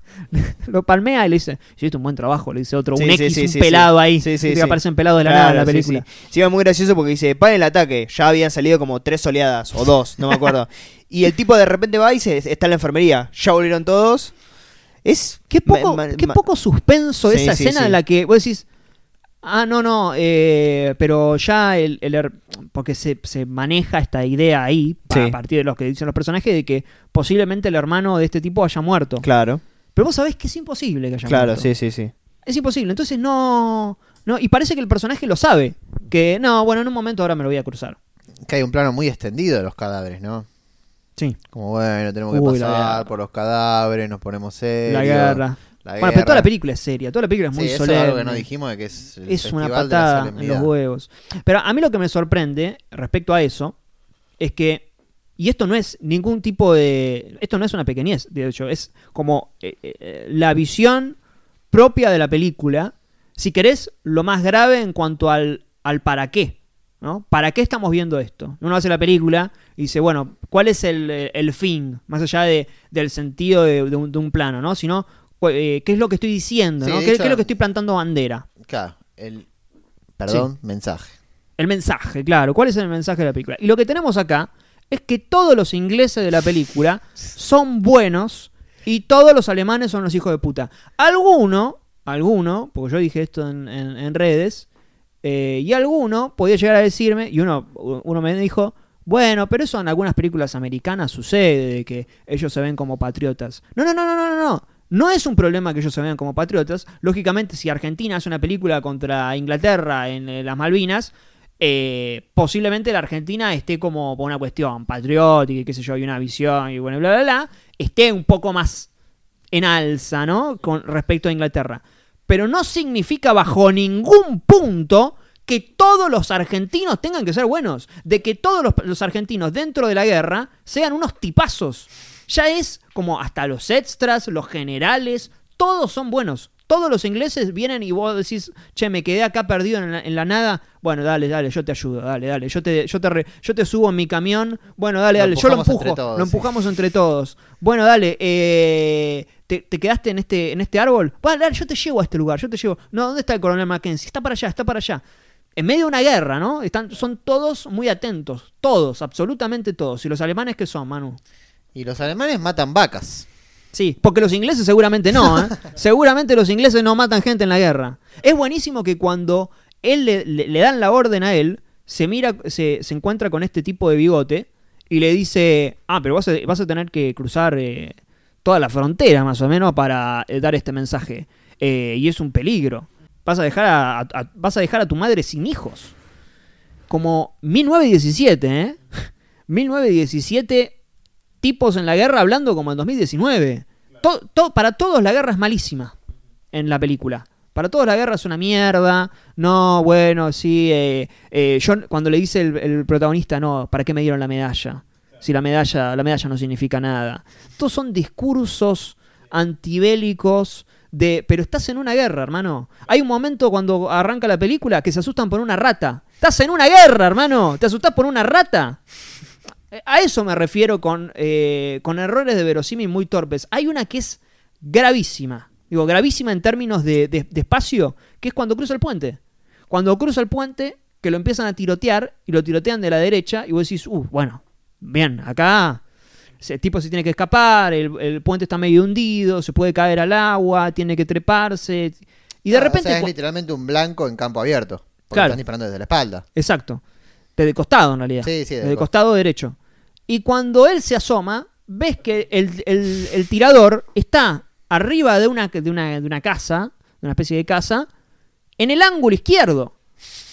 lo palmea y le dice, hiciste un buen trabajo, le dice otro, Sí, un sí, X, sí, un sí, pelado sí. ahí, Sí, sí, que sí. aparecen pelados de la Claro, nada en la sí, película. Sí, Sí, muy gracioso porque dice, para el ataque. Ya habían salido como tres oleadas o dos, no me acuerdo. y el tipo de repente va y se, está en la enfermería. Ya volvieron todos. Es. Qué poco, ma- ma- qué ma- poco suspenso Sí, esa sí, escena sí. en la que vos decís, ah, no, no, eh, pero ya el, el her- porque se, se maneja esta idea ahí, a partir de lo que dicen los personajes, de que posiblemente el hermano de este tipo haya muerto. Claro, Pero vos sabés que es imposible que haya claro, muerto. sí, sí, sí. Es imposible. Entonces no, no. Y parece que el personaje lo sabe. Que no, bueno, en un momento ahora me lo voy a cruzar. Que hay un plano muy extendido de los cadáveres, ¿no? Sí. Como bueno, tenemos que Uy, pasar por los cadáveres, nos ponemos serios. la guerra. La Bueno, pero toda la película es seria. Toda la película es muy sí, eso solemne. es algo que no dijimos de que es el es una patada en los huevos. Pero a mí lo que me sorprende respecto a eso es que, y esto no es ningún tipo de, esto no es una pequeñez, de hecho, es como eh, eh, la visión propia de la película, si querés, lo más grave en cuanto al, al para qué. ¿no? ¿Para qué estamos viendo esto? Uno hace la película y dice, bueno, ¿cuál es el, eh, el fin? Más allá de, del sentido de, de un, de un plano, ¿no? Sino, eh, ¿qué es lo que estoy diciendo? Sí, ¿no? de ¿Qué, hecho- qué es lo que estoy plantando bandera? Claro, el. Perdón, mensaje. El mensaje, claro. ¿Cuál es el mensaje de la película? Y lo que tenemos acá es que todos los ingleses de la película son buenos y todos los alemanes son los hijos de puta. Alguno, alguno, porque yo dije esto en, en- en redes, eh, y alguno podía llegar a decirme, y uno, uno me dijo, bueno, pero eso en algunas películas americanas sucede, de que ellos se ven como patriotas. No, no, no, no, no, no, no. Es un problema que ellos se vean como patriotas. Lógicamente, si Argentina hace una película contra Inglaterra en eh, las Malvinas, eh, posiblemente la Argentina esté como por una cuestión patriótica y qué sé yo, y una visión y bueno, bla, bla, bla, esté un poco más en alza, ¿no? Con respecto a Inglaterra. Pero no significa bajo ningún punto que todos los argentinos tengan que ser buenos. De que todos los argentinos dentro de la guerra sean unos tipazos. Ya es como hasta los extras, los generales, todos son buenos. Todos los ingleses vienen y vos decís, che, me quedé acá perdido en la, en la nada. Bueno, dale, dale, yo te ayudo, dale, dale. Yo te, yo te, re- yo te subo en mi camión. Bueno, dale, Lo dale, yo lo empujo. todos, lo sí. empujamos entre todos. Bueno, dale, eh, ¿te, te quedaste en este, en este árbol? Bueno, dale, yo te llevo a este lugar, yo te llevo. No, ¿dónde está el coronel Mackenzie? Está para allá, está para allá. En medio de una guerra, ¿no? Están, son todos muy atentos. Todos, absolutamente todos. ¿Y los alemanes qué son, Manu? Y los alemanes matan vacas. Sí, porque los ingleses seguramente no, ¿eh? seguramente los ingleses no matan gente en la guerra. Es buenísimo que cuando él le, le- le dan la orden a él, se mira, se, se encuentra con este tipo de bigote y le dice, ah, pero vas a, vas a tener que cruzar eh, toda la frontera más o menos para eh, dar este mensaje. Eh, y es un peligro. Vas a, dejar a, a- vas a dejar a tu madre sin hijos. Como 1917, ¿eh? 1917 tipos en la guerra hablando como en 2019. To- to- para todos la guerra es malísima en la película. Para todos la guerra es una mierda. No, bueno, sí. eh, eh, yo cuando le dice el, el protagonista, no, ¿para qué me dieron la medalla? Si la medalla, la medalla no significa nada. Todos son discursos antibélicos de, pero estás en una guerra, hermano. Hay un momento cuando arranca la película que se asustan por una rata. Estás en una guerra, hermano. ¿Te asustás por una rata? Eh, A eso me refiero con, eh, con errores de verosímil muy torpes. Hay una que es gravísima. Digo, gravísima en términos de, de- de espacio, que es cuando cruza el puente. Cuando cruza el puente, que lo empiezan a tirotear y lo tirotean de la derecha, y vos decís, uh, bueno, bien, acá ese tipo se tiene que escapar, el, el puente está medio hundido, se puede caer al agua, tiene que treparse. Y de Ah, repente. O sea, es literalmente un blanco en campo abierto. Porque Claro. están disparando desde la espalda. Exacto. Desde costado, en realidad. Sí, sí, desde Desde el costado derecho. Y cuando él se asoma, ves que el, el- el tirador está arriba de una, de, una, de una casa, de una especie de casa, en el ángulo izquierdo.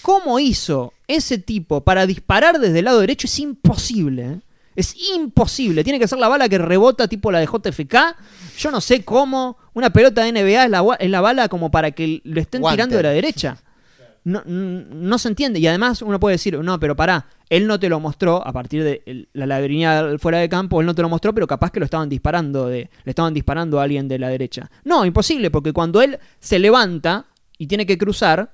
¿Cómo hizo ese tipo para disparar desde el lado derecho? Es imposible. ¿eh? Es imposible. Tiene que ser la bala que rebota tipo la de JFK. Yo no sé cómo. Una pelota de NBA es la, es la bala como para que lo estén Guante. tirando de la derecha. No, no se entiende. Y además uno puede decir, no, pero pará, él no te lo mostró a partir de la ladrinía fuera de campo, él no te lo mostró, pero capaz que lo estaban disparando de, le estaban disparando a alguien de la derecha. No, imposible, porque cuando él se levanta y tiene que cruzar,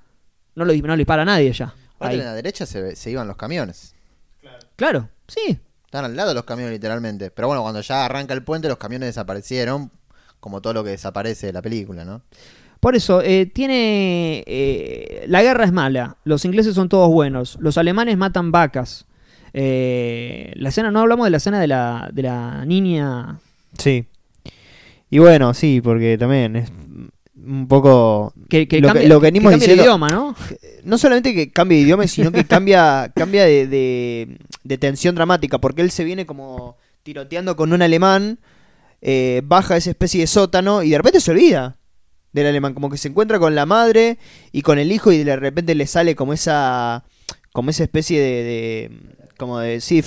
no lo, no le dispara a nadie ya. Ahí. en la derecha se, se iban los camiones. Claro, sí. Están al lado de los camiones, literalmente. Pero bueno, cuando ya arranca el puente, los camiones desaparecieron. Como todo lo que desaparece de la película, ¿no? Por eso, eh, tiene. eh, la guerra es mala. Los ingleses son todos buenos. Los alemanes matan vacas. Eh, la escena, no hablamos de la escena de la, de la niña. Sí. Y bueno, sí, porque también es un poco Que, que Lo que- cambia, lo que venimos cambia diciendo- el idioma, ¿no? no solamente que cambie de idioma, sino que cambia, cambia de, de- de tensión dramática, porque él se viene como tiroteando con un alemán, eh, baja esa especie de sótano y de repente se olvida del alemán, como que se encuentra con la madre y con el hijo y de repente le sale como esa como esa especie de, como de sí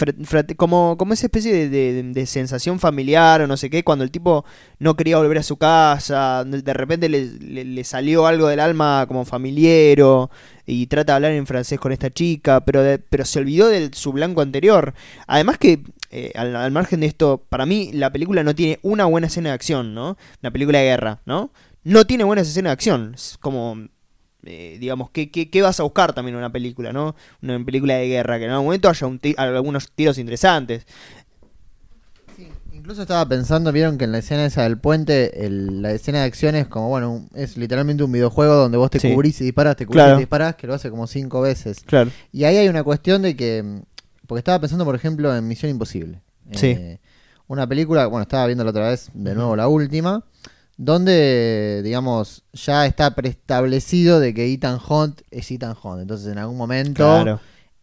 como como esa especie de, de- de sensación familiar o no sé qué cuando el tipo no quería volver a su casa de repente le, le- salió algo del alma como familiero y trata de hablar en francés con esta chica pero pero se olvidó de su blanco anterior. Además que eh, al, al margen de esto para mí la película no tiene una buena escena de acción no una película de guerra no no tiene buenas escenas de acción es como eh, digamos, ¿qué, qué, qué vas a buscar también en una película, ¿no? Una película de guerra, que en algún momento haya un ti- algunos tiros interesantes. Incluso estaba pensando, vieron que en la escena esa del puente, el- la escena de acción es como, bueno, un- es literalmente un videojuego donde vos te Sí. cubrís y disparas, te cubrís Claro. y disparas, que lo hace como cinco veces. Claro. Y ahí hay una cuestión de que, porque estaba pensando, por ejemplo, en Misión Imposible. Sí. Eh, una película, bueno, estaba viendo la otra vez, de nuevo la última, donde, digamos, ya está preestablecido de que Ethan Hunt es Ethan Hunt. Entonces, en algún momento Claro.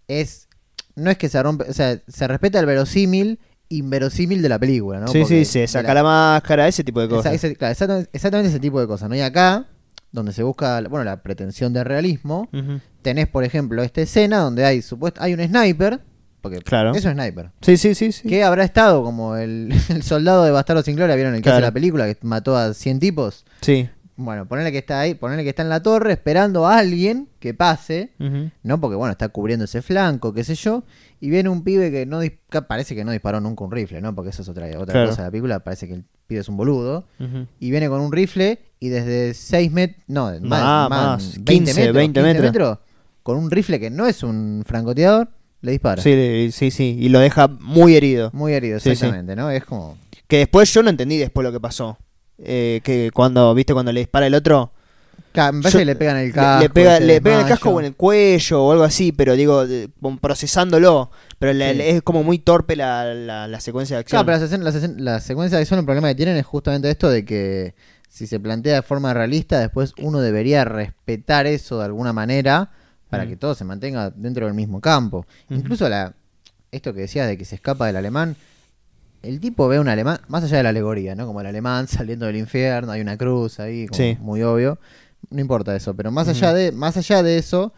es no es que se rompe, o sea, se respeta el verosímil inverosímil de la película, ¿no? sí, Porque sí, se saca la... máscara, ese tipo de esa- cosas. ese- claro, exactamente, exactamente ese tipo de cosas, ¿no? Y acá, donde se busca, bueno, la pretensión de realismo, Ujú. tenés, por ejemplo, esta escena donde hay supuesto, hay un sniper, porque Claro. es un sniper, Sí, sí, sí, sí. que habrá estado como el, el soldado de Bastardo sin Gloria, ¿vieron el hace Claro. la película, que mató a 100 tipos? Sí. Bueno, ponerle que está ahí, ponerle que está en la torre esperando a alguien que pase. ¿no? Porque bueno, está cubriendo ese flanco, qué sé yo, y viene un pibe que no que parece que no disparó nunca un rifle, ¿no? Porque eso es otra, otra Claro. cosa de la película, parece que el pibe es un boludo, y viene con un rifle y desde 6 metros, no, más, Más, más, más, 20 15, metros, 20 15 metros. con un rifle que no es un francotirador, le dispara. Sí, sí, sí. Y lo deja muy herido. Muy herido, Sí, sí. exactamente, ¿no? Es como... Que después yo no entendí después lo que pasó. Eh, que cuando, viste, cuando le dispara el otro, Ca- Me parece Yo- que le pegan el casco. le, pega, le pega en el casco o en el cuello o algo así, pero digo, procesándolo. Pero la- Sí. es como muy torpe la, la, la secuencia de acción. Claro, pero las secuencias de acción, el problema que tienen es justamente esto de que si se plantea de forma realista, después uno debería respetar eso de alguna manera para Mm. que todo se mantenga dentro del mismo campo. Incluso la esto que decías de que se escapa del alemán, el tipo ve un alemán, más allá de la alegoría, ¿no? Como el alemán saliendo del infierno, hay una cruz ahí, como Sí. muy obvio. No importa eso, pero más allá de, más allá de eso,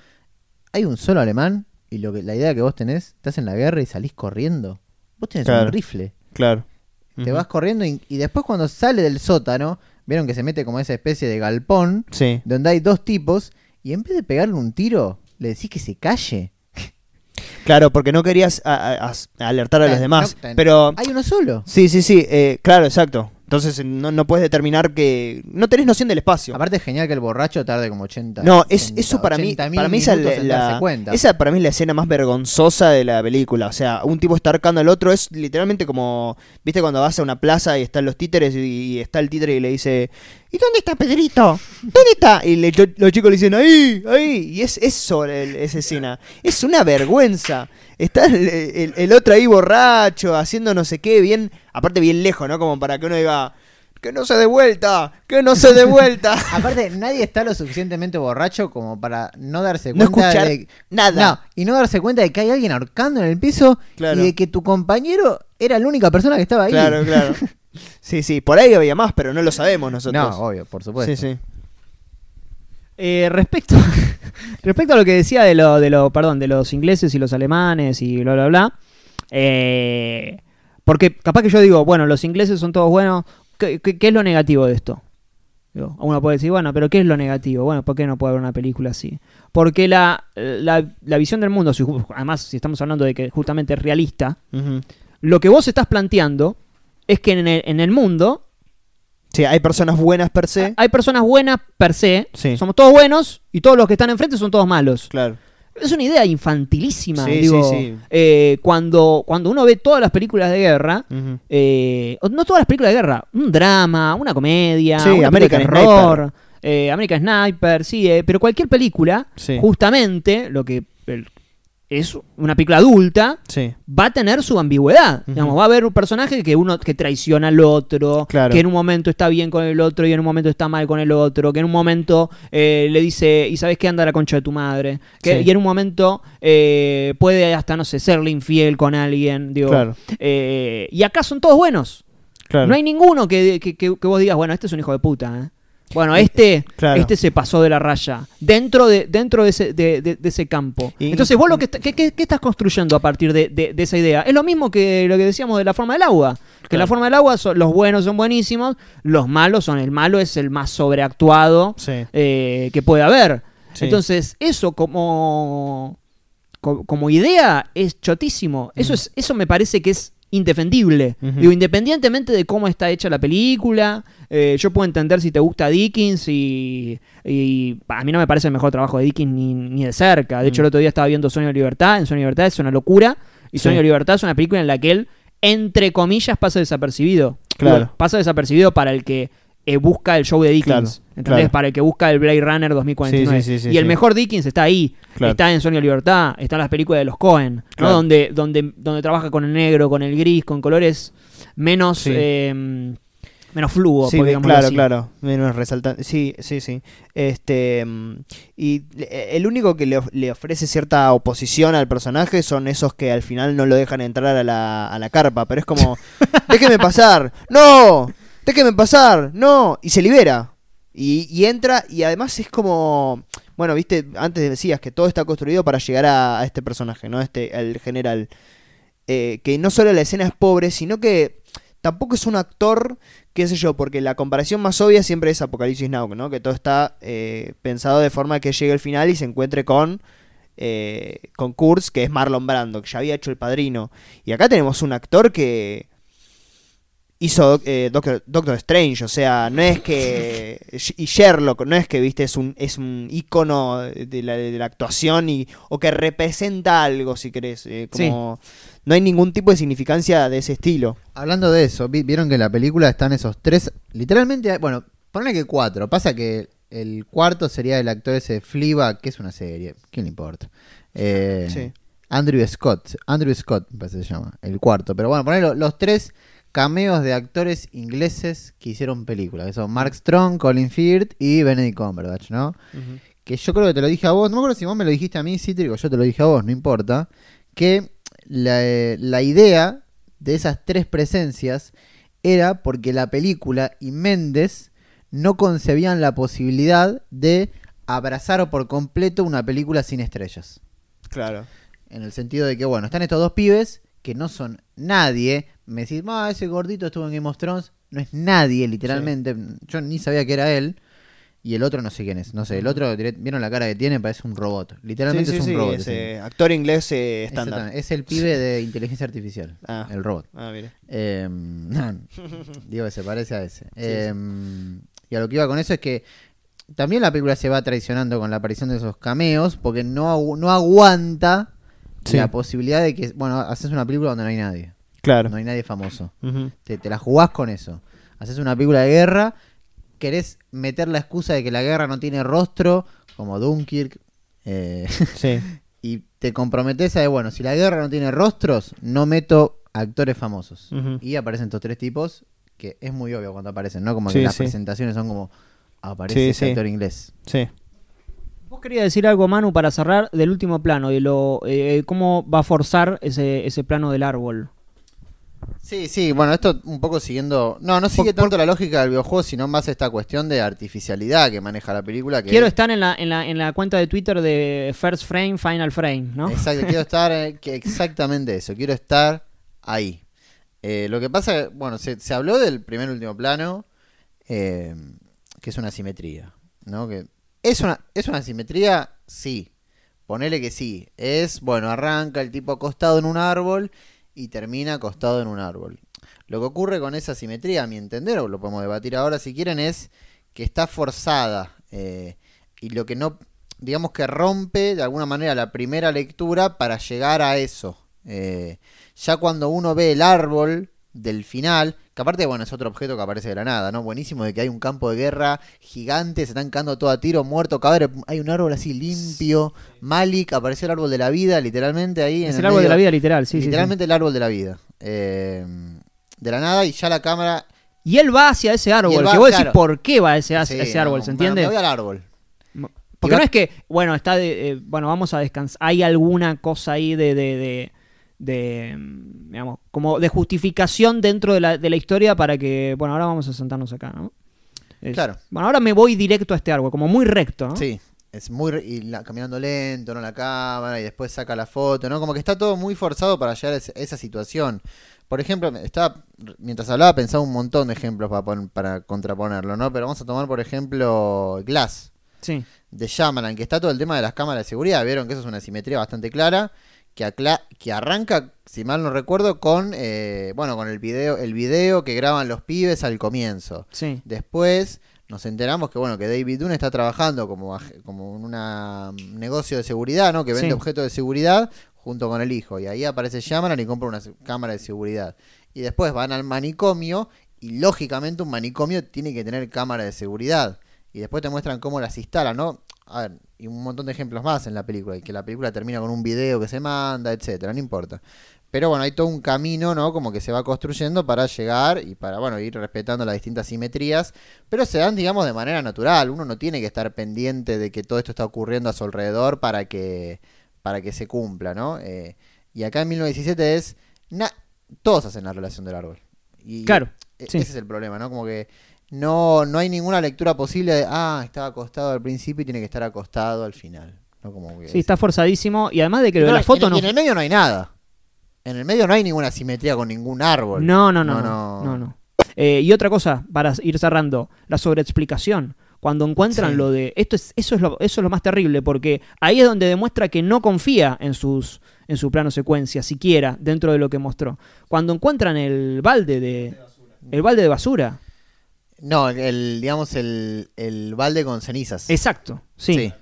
hay un solo alemán y lo que, la idea que vos tenés, estás en la guerra y salís corriendo. Vos tenés Claro. un rifle. Claro. Te vas corriendo y, y después cuando sale del sótano, vieron que se mete como esa especie de galpón Sí. donde hay dos tipos y en vez de pegarle un tiro, le decís que se calle. Claro, porque no querías a- a- a- alertar a los demás. no, Pero Hay uno solo. sí, sí, sí, eh, claro, exacto. Entonces no, no puedes determinar que... No tenés noción del espacio. Aparte es genial que el borracho tarde como 80. No, es, 80, eso para mí, 80.000 para mí esa, la, esa para mí es la escena más vergonzosa de la película. O sea, un tipo está arcando al otro es literalmente como, viste cuando vas a una plaza y están los títeres y, y está el títere y le dice, ¿y dónde está Pedrito? ¿Dónde está? Y le- los chicos le dicen, ahí, ahí. Y es eso, el- esa escena. Es una vergüenza. Está el, el- el otro ahí borracho, haciendo no sé qué, bien, aparte bien lejos, ¿no? Como para que uno diga, que no se dé vuelta, que no se dé vuelta. Aparte, nadie está lo suficientemente borracho como para no darse No cuenta escuchar de. nada. No, y no darse cuenta de que hay alguien ahorcando en el piso Claro. y de que tu compañero era la única persona que estaba ahí. Claro, claro. Sí, sí, por ahí había más, pero no lo sabemos nosotros. No, obvio, por supuesto. sí, sí. Eh, respecto, respecto a lo que decía de lo, de lo, perdón, de los ingleses y los alemanes y bla bla bla. eh, porque capaz que yo digo, bueno, los ingleses son todos buenos. ¿Qué, qué- qué es lo negativo de esto? Digo, uno puede decir, bueno, pero ¿qué es lo negativo? Bueno, ¿por qué no puede haber una película así? Porque la, la, la visión del mundo, si además si estamos hablando de que justamente es realista, lo que vos estás planteando es que en el, en el mundo Sí, hay personas buenas per se. hay personas buenas per se, Sí. somos todos buenos y todos los que están enfrente son todos malos. Claro. Es una idea infantilísima. Sí, digo, sí, eh, cuando, cuando uno ve todas las películas de guerra, eh, no todas las películas de guerra, un drama, una comedia, de American terror, eh, American Sniper, sí, eh, pero cualquier película, justamente lo que el- es una película adulta, Sí. va a tener su ambigüedad. Digamos, va a haber un personaje que uno que traiciona al otro, Claro. que en un momento está bien con el otro y en un momento está mal con el otro, que en un momento eh, le dice, ¿y sabes qué anda la concha de tu madre? Que, Sí. Y en un momento eh, puede hasta, no sé, serle infiel con alguien. Digo, Claro. eh, y acá son todos buenos. Claro. No hay ninguno que, que- que- que vos digas, bueno, este es un hijo de puta. ¿Eh? Bueno, este, claro. este se pasó de la raya. Dentro de, dentro de, ese, de, de- de ese campo. Y- Entonces, vos lo que, ¿qué, qué- qué estás construyendo a partir de, esa idea? Es lo mismo que lo que decíamos de la forma del agua. Que Claro. la forma del agua, son, los buenos son buenísimos, los malos son. El malo es el más sobreactuado Sí. eh, que puede haber. Sí. Entonces, eso como, co- como idea es chotísimo. Eso, es, eso me parece que es indefendible. Digo, independientemente de cómo está hecha la película, eh, yo puedo entender si te gusta Dickens y, y a mí no me parece el mejor trabajo de Dickens ni, ni de cerca. De hecho, Mm. el otro día estaba viendo Sueño de Libertad. En Sueño de Libertad es una locura. Y Sí. Sueño de Libertad es una película en la que él, entre comillas, pasa desapercibido. Claro. Pasa desapercibido para el que eh, busca el show de Dickens. Claro, ¿Entendés? claro. Para el que busca el Blade Runner 2049. Sí, sí, y el mejor Dickens está ahí. Está en Sueño de Libertad. Está en las películas de los Cohen. ¿no? Donde, donde, donde trabaja con el negro, con el gris, con colores menos. Eh, menos fluo, Sí, digámoslo claro, claro. Menos resaltante. Sí, sí, sí. Este, mm, y el único que le, of- le ofrece cierta oposición al personaje son esos que al final no lo dejan entrar a la, a la carpa. Pero es como, déjeme pasar. No, déjeme pasar. No. Y se libera. Y, y entra y además es como... Bueno, viste, antes decías que todo está construido para llegar a, a este personaje, ¿no? Este, el general. Eh, que no solo la escena es pobre, sino que tampoco es un actor, qué sé yo, porque la comparación más obvia siempre es Apocalipsis Now, ¿no? Que todo está eh, pensado de forma que llegue al final y se encuentre con eh, con Kurtz, que es Marlon Brando, que ya había hecho El Padrino. Y acá tenemos un actor que hizo eh, Doctor, Doctor Strange, o sea, no es que y Sherlock, no es que viste es un es un icono de la, de la actuación y o que representa algo, si querés, eh, como no hay ningún tipo de significancia de ese estilo. Hablando de eso, vi- vieron que en la película están esos tres, literalmente, bueno, ponle que cuatro. Pasa que el cuarto sería el actor ese Fleabag, que es una serie. ¿Quién le importa? Eh, Sí. Andrew Scott, Andrew Scott, me parece que se llama, el cuarto. Pero bueno, ponelo, los tres cameos de actores ingleses que hicieron películas, que son Mark Strong, Colin Firth y Benedict Cumberbatch, ¿no? que yo creo que te lo dije a vos, no me acuerdo si vos me lo dijiste a mí, Cítrico, yo te lo dije a vos, no importa, que la, la idea de esas tres presencias era porque la película y Méndez no concebían la posibilidad de abrazar por completo una película sin estrellas. Claro. En el sentido de que, bueno, están estos dos pibes que no son nadie. Me decís, ah, ese gordito estuvo en Game of Thrones. No es nadie, literalmente. Yo ni sabía que era él. Y el otro no sé quién es. No sé, el otro, ¿vieron la cara que tiene? Parece un robot. Literalmente Sí, sí, es un sí, robot. es, eh, actor inglés eh, estándar. Es el pibe de inteligencia artificial. Ah. El robot. Ah, mira. Eh, no, digo que se parece a ese. Eh, y a lo que iba con eso es que también la película se va traicionando con la aparición de esos cameos porque no, agu- no aguanta la posibilidad de que, bueno, haces una película donde no hay nadie. Claro. No hay nadie famoso. Te, te la jugás con eso. Haces una película de guerra, querés meter la excusa de que la guerra no tiene rostro, como Dunkirk, eh, Sí. y te comprometes a de, bueno, si la guerra no tiene rostros, no meto actores famosos. Y aparecen estos tres tipos, que es muy obvio cuando aparecen, ¿no? Como Sí, que las sí. presentaciones son como, aparece Sí, ese sí. actor inglés. Sí. Vos querías decir algo, Manu, para cerrar del último plano, de lo eh, cómo va a forzar ese, ese plano del árbol. Sí, sí, bueno, esto un poco siguiendo... No, no sigue Por- tanto la lógica del videojuego, sino más esta cuestión de artificialidad que maneja la película. Que Quiero estar en la, en, la, en la cuenta de Twitter de First Frame, Final Frame, ¿no? Exacto, quiero estar, eh, que exactamente eso, quiero estar ahí. Eh, lo que pasa, bueno, se, se habló del primer y último plano, eh, que es una simetría, ¿no? Que es una, es una simetría, sí, ponele que sí. Es, bueno, arranca el tipo acostado en un árbol y termina acostado en un árbol. Lo que ocurre con esa simetría, a mi entender, o lo podemos debatir ahora si quieren, es que está forzada. eh, y lo que no, digamos que rompe de alguna manera la primera lectura para llegar a eso. Eh, ya cuando uno ve el árbol del final, que aparte, bueno, es otro objeto que aparece de la nada, ¿no? Buenísimo de que hay un campo de guerra gigante, se están cagando todo a tiro, muerto, cadáver, hay un árbol así limpio, Malik, apareció el árbol de la vida, literalmente ahí. en es el el árbol de la vida literal, sí, sí, sí. literalmente el árbol de la vida. Eh, de la nada y ya la cámara... Y él va hacia ese árbol, va, que vos decís claro. por qué va hacia Sí, ese árbol, no, ¿se bueno, entiende? me voy al árbol. Porque va- no es que, bueno, está de, eh, bueno, vamos a descansar. Hay alguna cosa ahí de, de, de, de, mm, digamos, como de justificación dentro de la, de la historia para que, bueno, ahora vamos a sentarnos acá, ¿no? Es- Claro. Bueno, ahora me voy directo a este árbol, como muy recto, ¿no? Sí, es muy... Y la- caminando lento, ¿no? La cámara y después saca la foto, ¿no? Como que está todo muy forzado para llegar a esa situación. Por ejemplo, estaba, mientras hablaba pensaba un montón de ejemplos para, pon- para contraponerlo, ¿no? Pero vamos a tomar, por ejemplo, Glass. Sí. de Shyamalan, que está todo el tema de las cámaras de seguridad. Vieron que eso es una simetría bastante clara. Que, arranca, si mal no recuerdo, con eh, bueno con el video, el video que graban los pibes al comienzo. Sí. Después nos enteramos que bueno que David Dunn está trabajando como, como una- un negocio de seguridad, ¿no? Que vende Sí. objetos de seguridad junto con el hijo. Y ahí aparece Shyamalan y compra una cámara de seguridad. Y después van al manicomio y lógicamente un manicomio tiene que tener cámara de seguridad. Y después te muestran cómo las instalan, ¿no? A ver, y un montón de ejemplos más en la película. Y que la película termina con un video que se manda, etcétera, no importa. Pero bueno, hay todo un camino, ¿no? Como que se va construyendo para llegar y para, bueno, ir respetando las distintas simetrías. Pero se dan, digamos, de manera natural. Uno no tiene que estar pendiente de que todo esto está ocurriendo a su alrededor para que, para que se cumpla, ¿no? Eh, y acá en 1917 es... na- todos hacen la relación del árbol. Y Claro, e- sí. Ese es el problema, ¿no? Como que no, no hay ninguna lectura posible de, ah, estaba acostado al principio y tiene que estar acostado al final. ¿no? Como que Sí, es- está forzadísimo. Y además de que lo de la foto en, no. y en el medio no hay nada. En el medio no hay ninguna simetría con ningún árbol. No, no, no. No, no, no. no, no. Eh, y otra cosa, para ir cerrando, la sobreexplicación. Cuando encuentran Sí. lo de. Esto es, eso, es lo, eso es lo más terrible, porque ahí es donde demuestra que no confía en sus en su plano secuencia, siquiera, dentro de lo que mostró. Cuando encuentran el balde de. El balde de basura. No, el, digamos, el, el balde con cenizas. Exacto, sí. sí.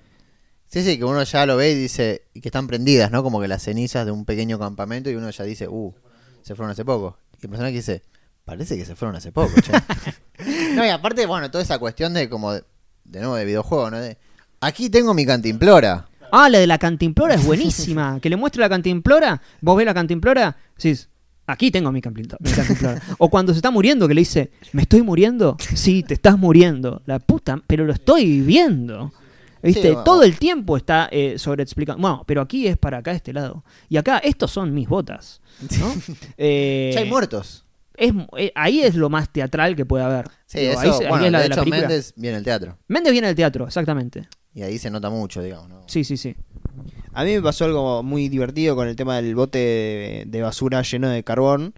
Sí, sí, que uno ya lo ve y dice, y que están prendidas, ¿no? Como que las cenizas de un pequeño campamento y uno ya dice, uh, se fueron hace poco. Y el personaje dice, parece que se fueron hace poco, che. no, y aparte, bueno, toda esa cuestión de como, de, de nuevo, de videojuego, ¿no? De, aquí tengo mi cantimplora. Ah, la de la cantimplora es buenísima. que le muestre la cantimplora, vos ves la cantimplora, decís, aquí tengo mi, cantimplora. o cuando se está muriendo, que le dice, ¿me estoy muriendo? Sí, te estás muriendo. La puta, pero lo estoy viendo. ¿Viste? Sí, Todo el tiempo está eh, sobreexplicando. Bueno, pero aquí es para acá, este lado. Y acá, estos son mis botas. ¿no? Eh, Ya hay muertos. es, eh, ahí es lo más teatral que puede haber. Sí, Digo, eso, ahí, es la de de la hecho película. Méndez viene el teatro. Méndez viene del teatro, exactamente. Y ahí se nota mucho, digamos. ¿no? Sí, sí, sí. A mí me pasó algo muy divertido con el tema del bote de, de basura lleno de carbón,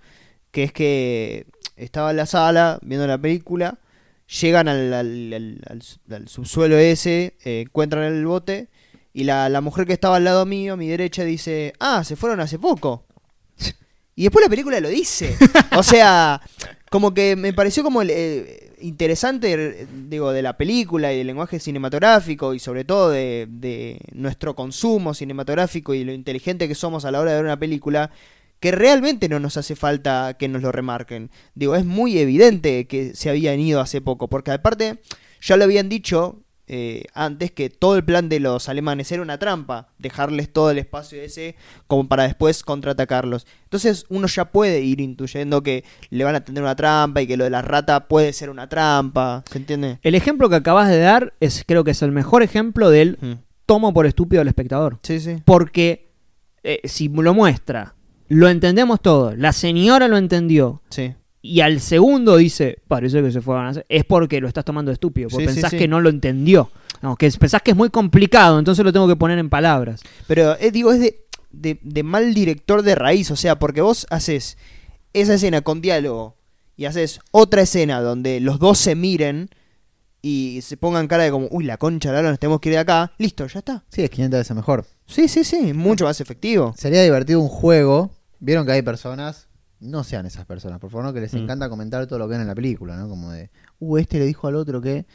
que es que estaba en la sala viendo la película, llegan al, al- al- al- al subsuelo ese, eh, encuentran el bote y la, la mujer que estaba al lado mío, a mi derecha, dice, ah, se fueron hace poco. Y después la película lo dice. O sea, como que me pareció como el, eh, interesante, eh, digo, de la película y del lenguaje cinematográfico y sobre todo de, nuestro consumo cinematográfico y lo inteligente que somos a la hora de ver una película, que realmente no nos hace falta que nos lo remarquen. Digo, es muy evidente que se habían ido hace poco, porque aparte ya lo habían dicho eh, antes que todo el plan de los alemanes era una trampa, dejarles todo el espacio ese como para después contraatacarlos. Entonces uno ya puede ir intuyendo que le van a tener una trampa y que lo de la rata puede ser una trampa, ¿se entiende? El ejemplo que acabas de dar es, creo que es el mejor ejemplo del Mm. tomo por estúpido al espectador. Sí, sí. Porque eh, si lo muestra, lo entendemos todo, la señora lo entendió, Sí. Y al segundo dice, parece que se fue a hacer, es porque lo estás tomando de estúpido, porque Sí, sí, pensás sí. que no lo entendió. No, que pensás que es muy complicado, entonces lo tengo que poner en palabras. Pero eh, digo, es de, de, de mal director de raíz, o sea, porque vos haces esa escena con diálogo y haces otra escena donde los dos se miren y se pongan cara de como, uy, la concha, ahora nos tenemos que ir de acá, listo, ya está. Sí, es 500 veces mejor. Sí, sí, sí, mucho más efectivo. Sería divertido un juego. Vieron que hay personas. No sean esas personas, por favor, ¿no? que les Mm. encanta comentar todo lo que ven en la película, ¿no? Como de, uh, este le dijo al otro que.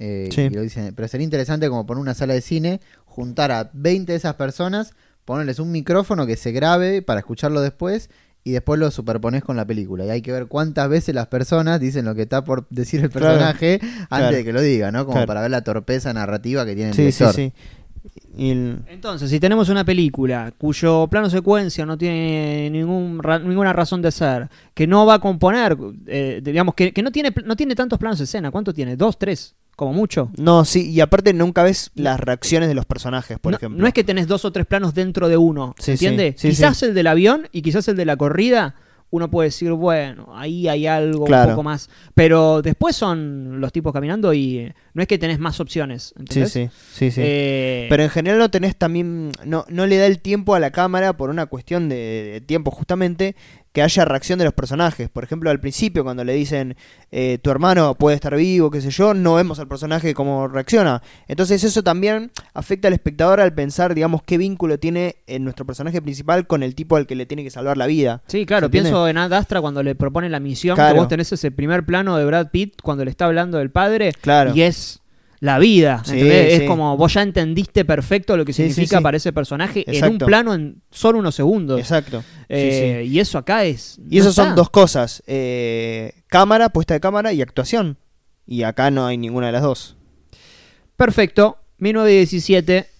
eh, Sí. y lo dicen. Pero sería interesante, como poner una sala de cine, juntar a 20 de esas personas, ponerles un micrófono que se grabe para escucharlo después y después lo superpones con la película. Y hay que ver cuántas veces las personas dicen lo que está por decir el Claro. personaje antes Claro. de que lo diga, ¿no? Como Claro. para ver la torpeza narrativa que tiene el Sí, sí. Y el- Entonces, si tenemos una película cuyo plano secuencia no tiene ningún ra- ninguna razón de ser, que no va a componer, eh, digamos, que, que no, tiene, no tiene tantos planos de escena, ¿cuánto tiene? ¿Dos, tres? Como mucho. No, sí, y aparte nunca ves las reacciones de los personajes, por no, ejemplo. no es que tenés dos o tres planos dentro de uno, Sí, sí, ¿entiendes? sí, quizás el del avión y quizás el de la corrida, uno puede decir, bueno, ahí hay algo Claro. un poco más. Pero después son los tipos caminando y eh, no es que tenés más opciones, Sí, sí, sí, sí. Eh, Pero en general no tenés también, no, no le da el tiempo a la cámara por una cuestión de, de tiempo justamente que haya reacción de los personajes. Por ejemplo, al principio cuando le dicen eh, tu hermano puede estar vivo, qué sé yo, no vemos al personaje cómo reacciona. Entonces eso también afecta al espectador al pensar, digamos, qué vínculo tiene en nuestro personaje principal con el tipo al que le tiene que salvar la vida. Sí, claro, pienso en Ad Astra cuando le propone la misión, Claro. que vos tenés ese primer plano de Brad Pitt cuando le está hablando del padre, Claro. y es la vida, Sí, ¿entendés? sí. Es como vos ya entendiste perfecto lo que significa sí. para ese personaje en un plano en solo unos segundos. Exacto. Eh. Y eso acá es... Y no eso son dos cosas, eh, cámara, puesta de cámara y actuación. Y acá no hay ninguna de las dos. Perfecto, 1917,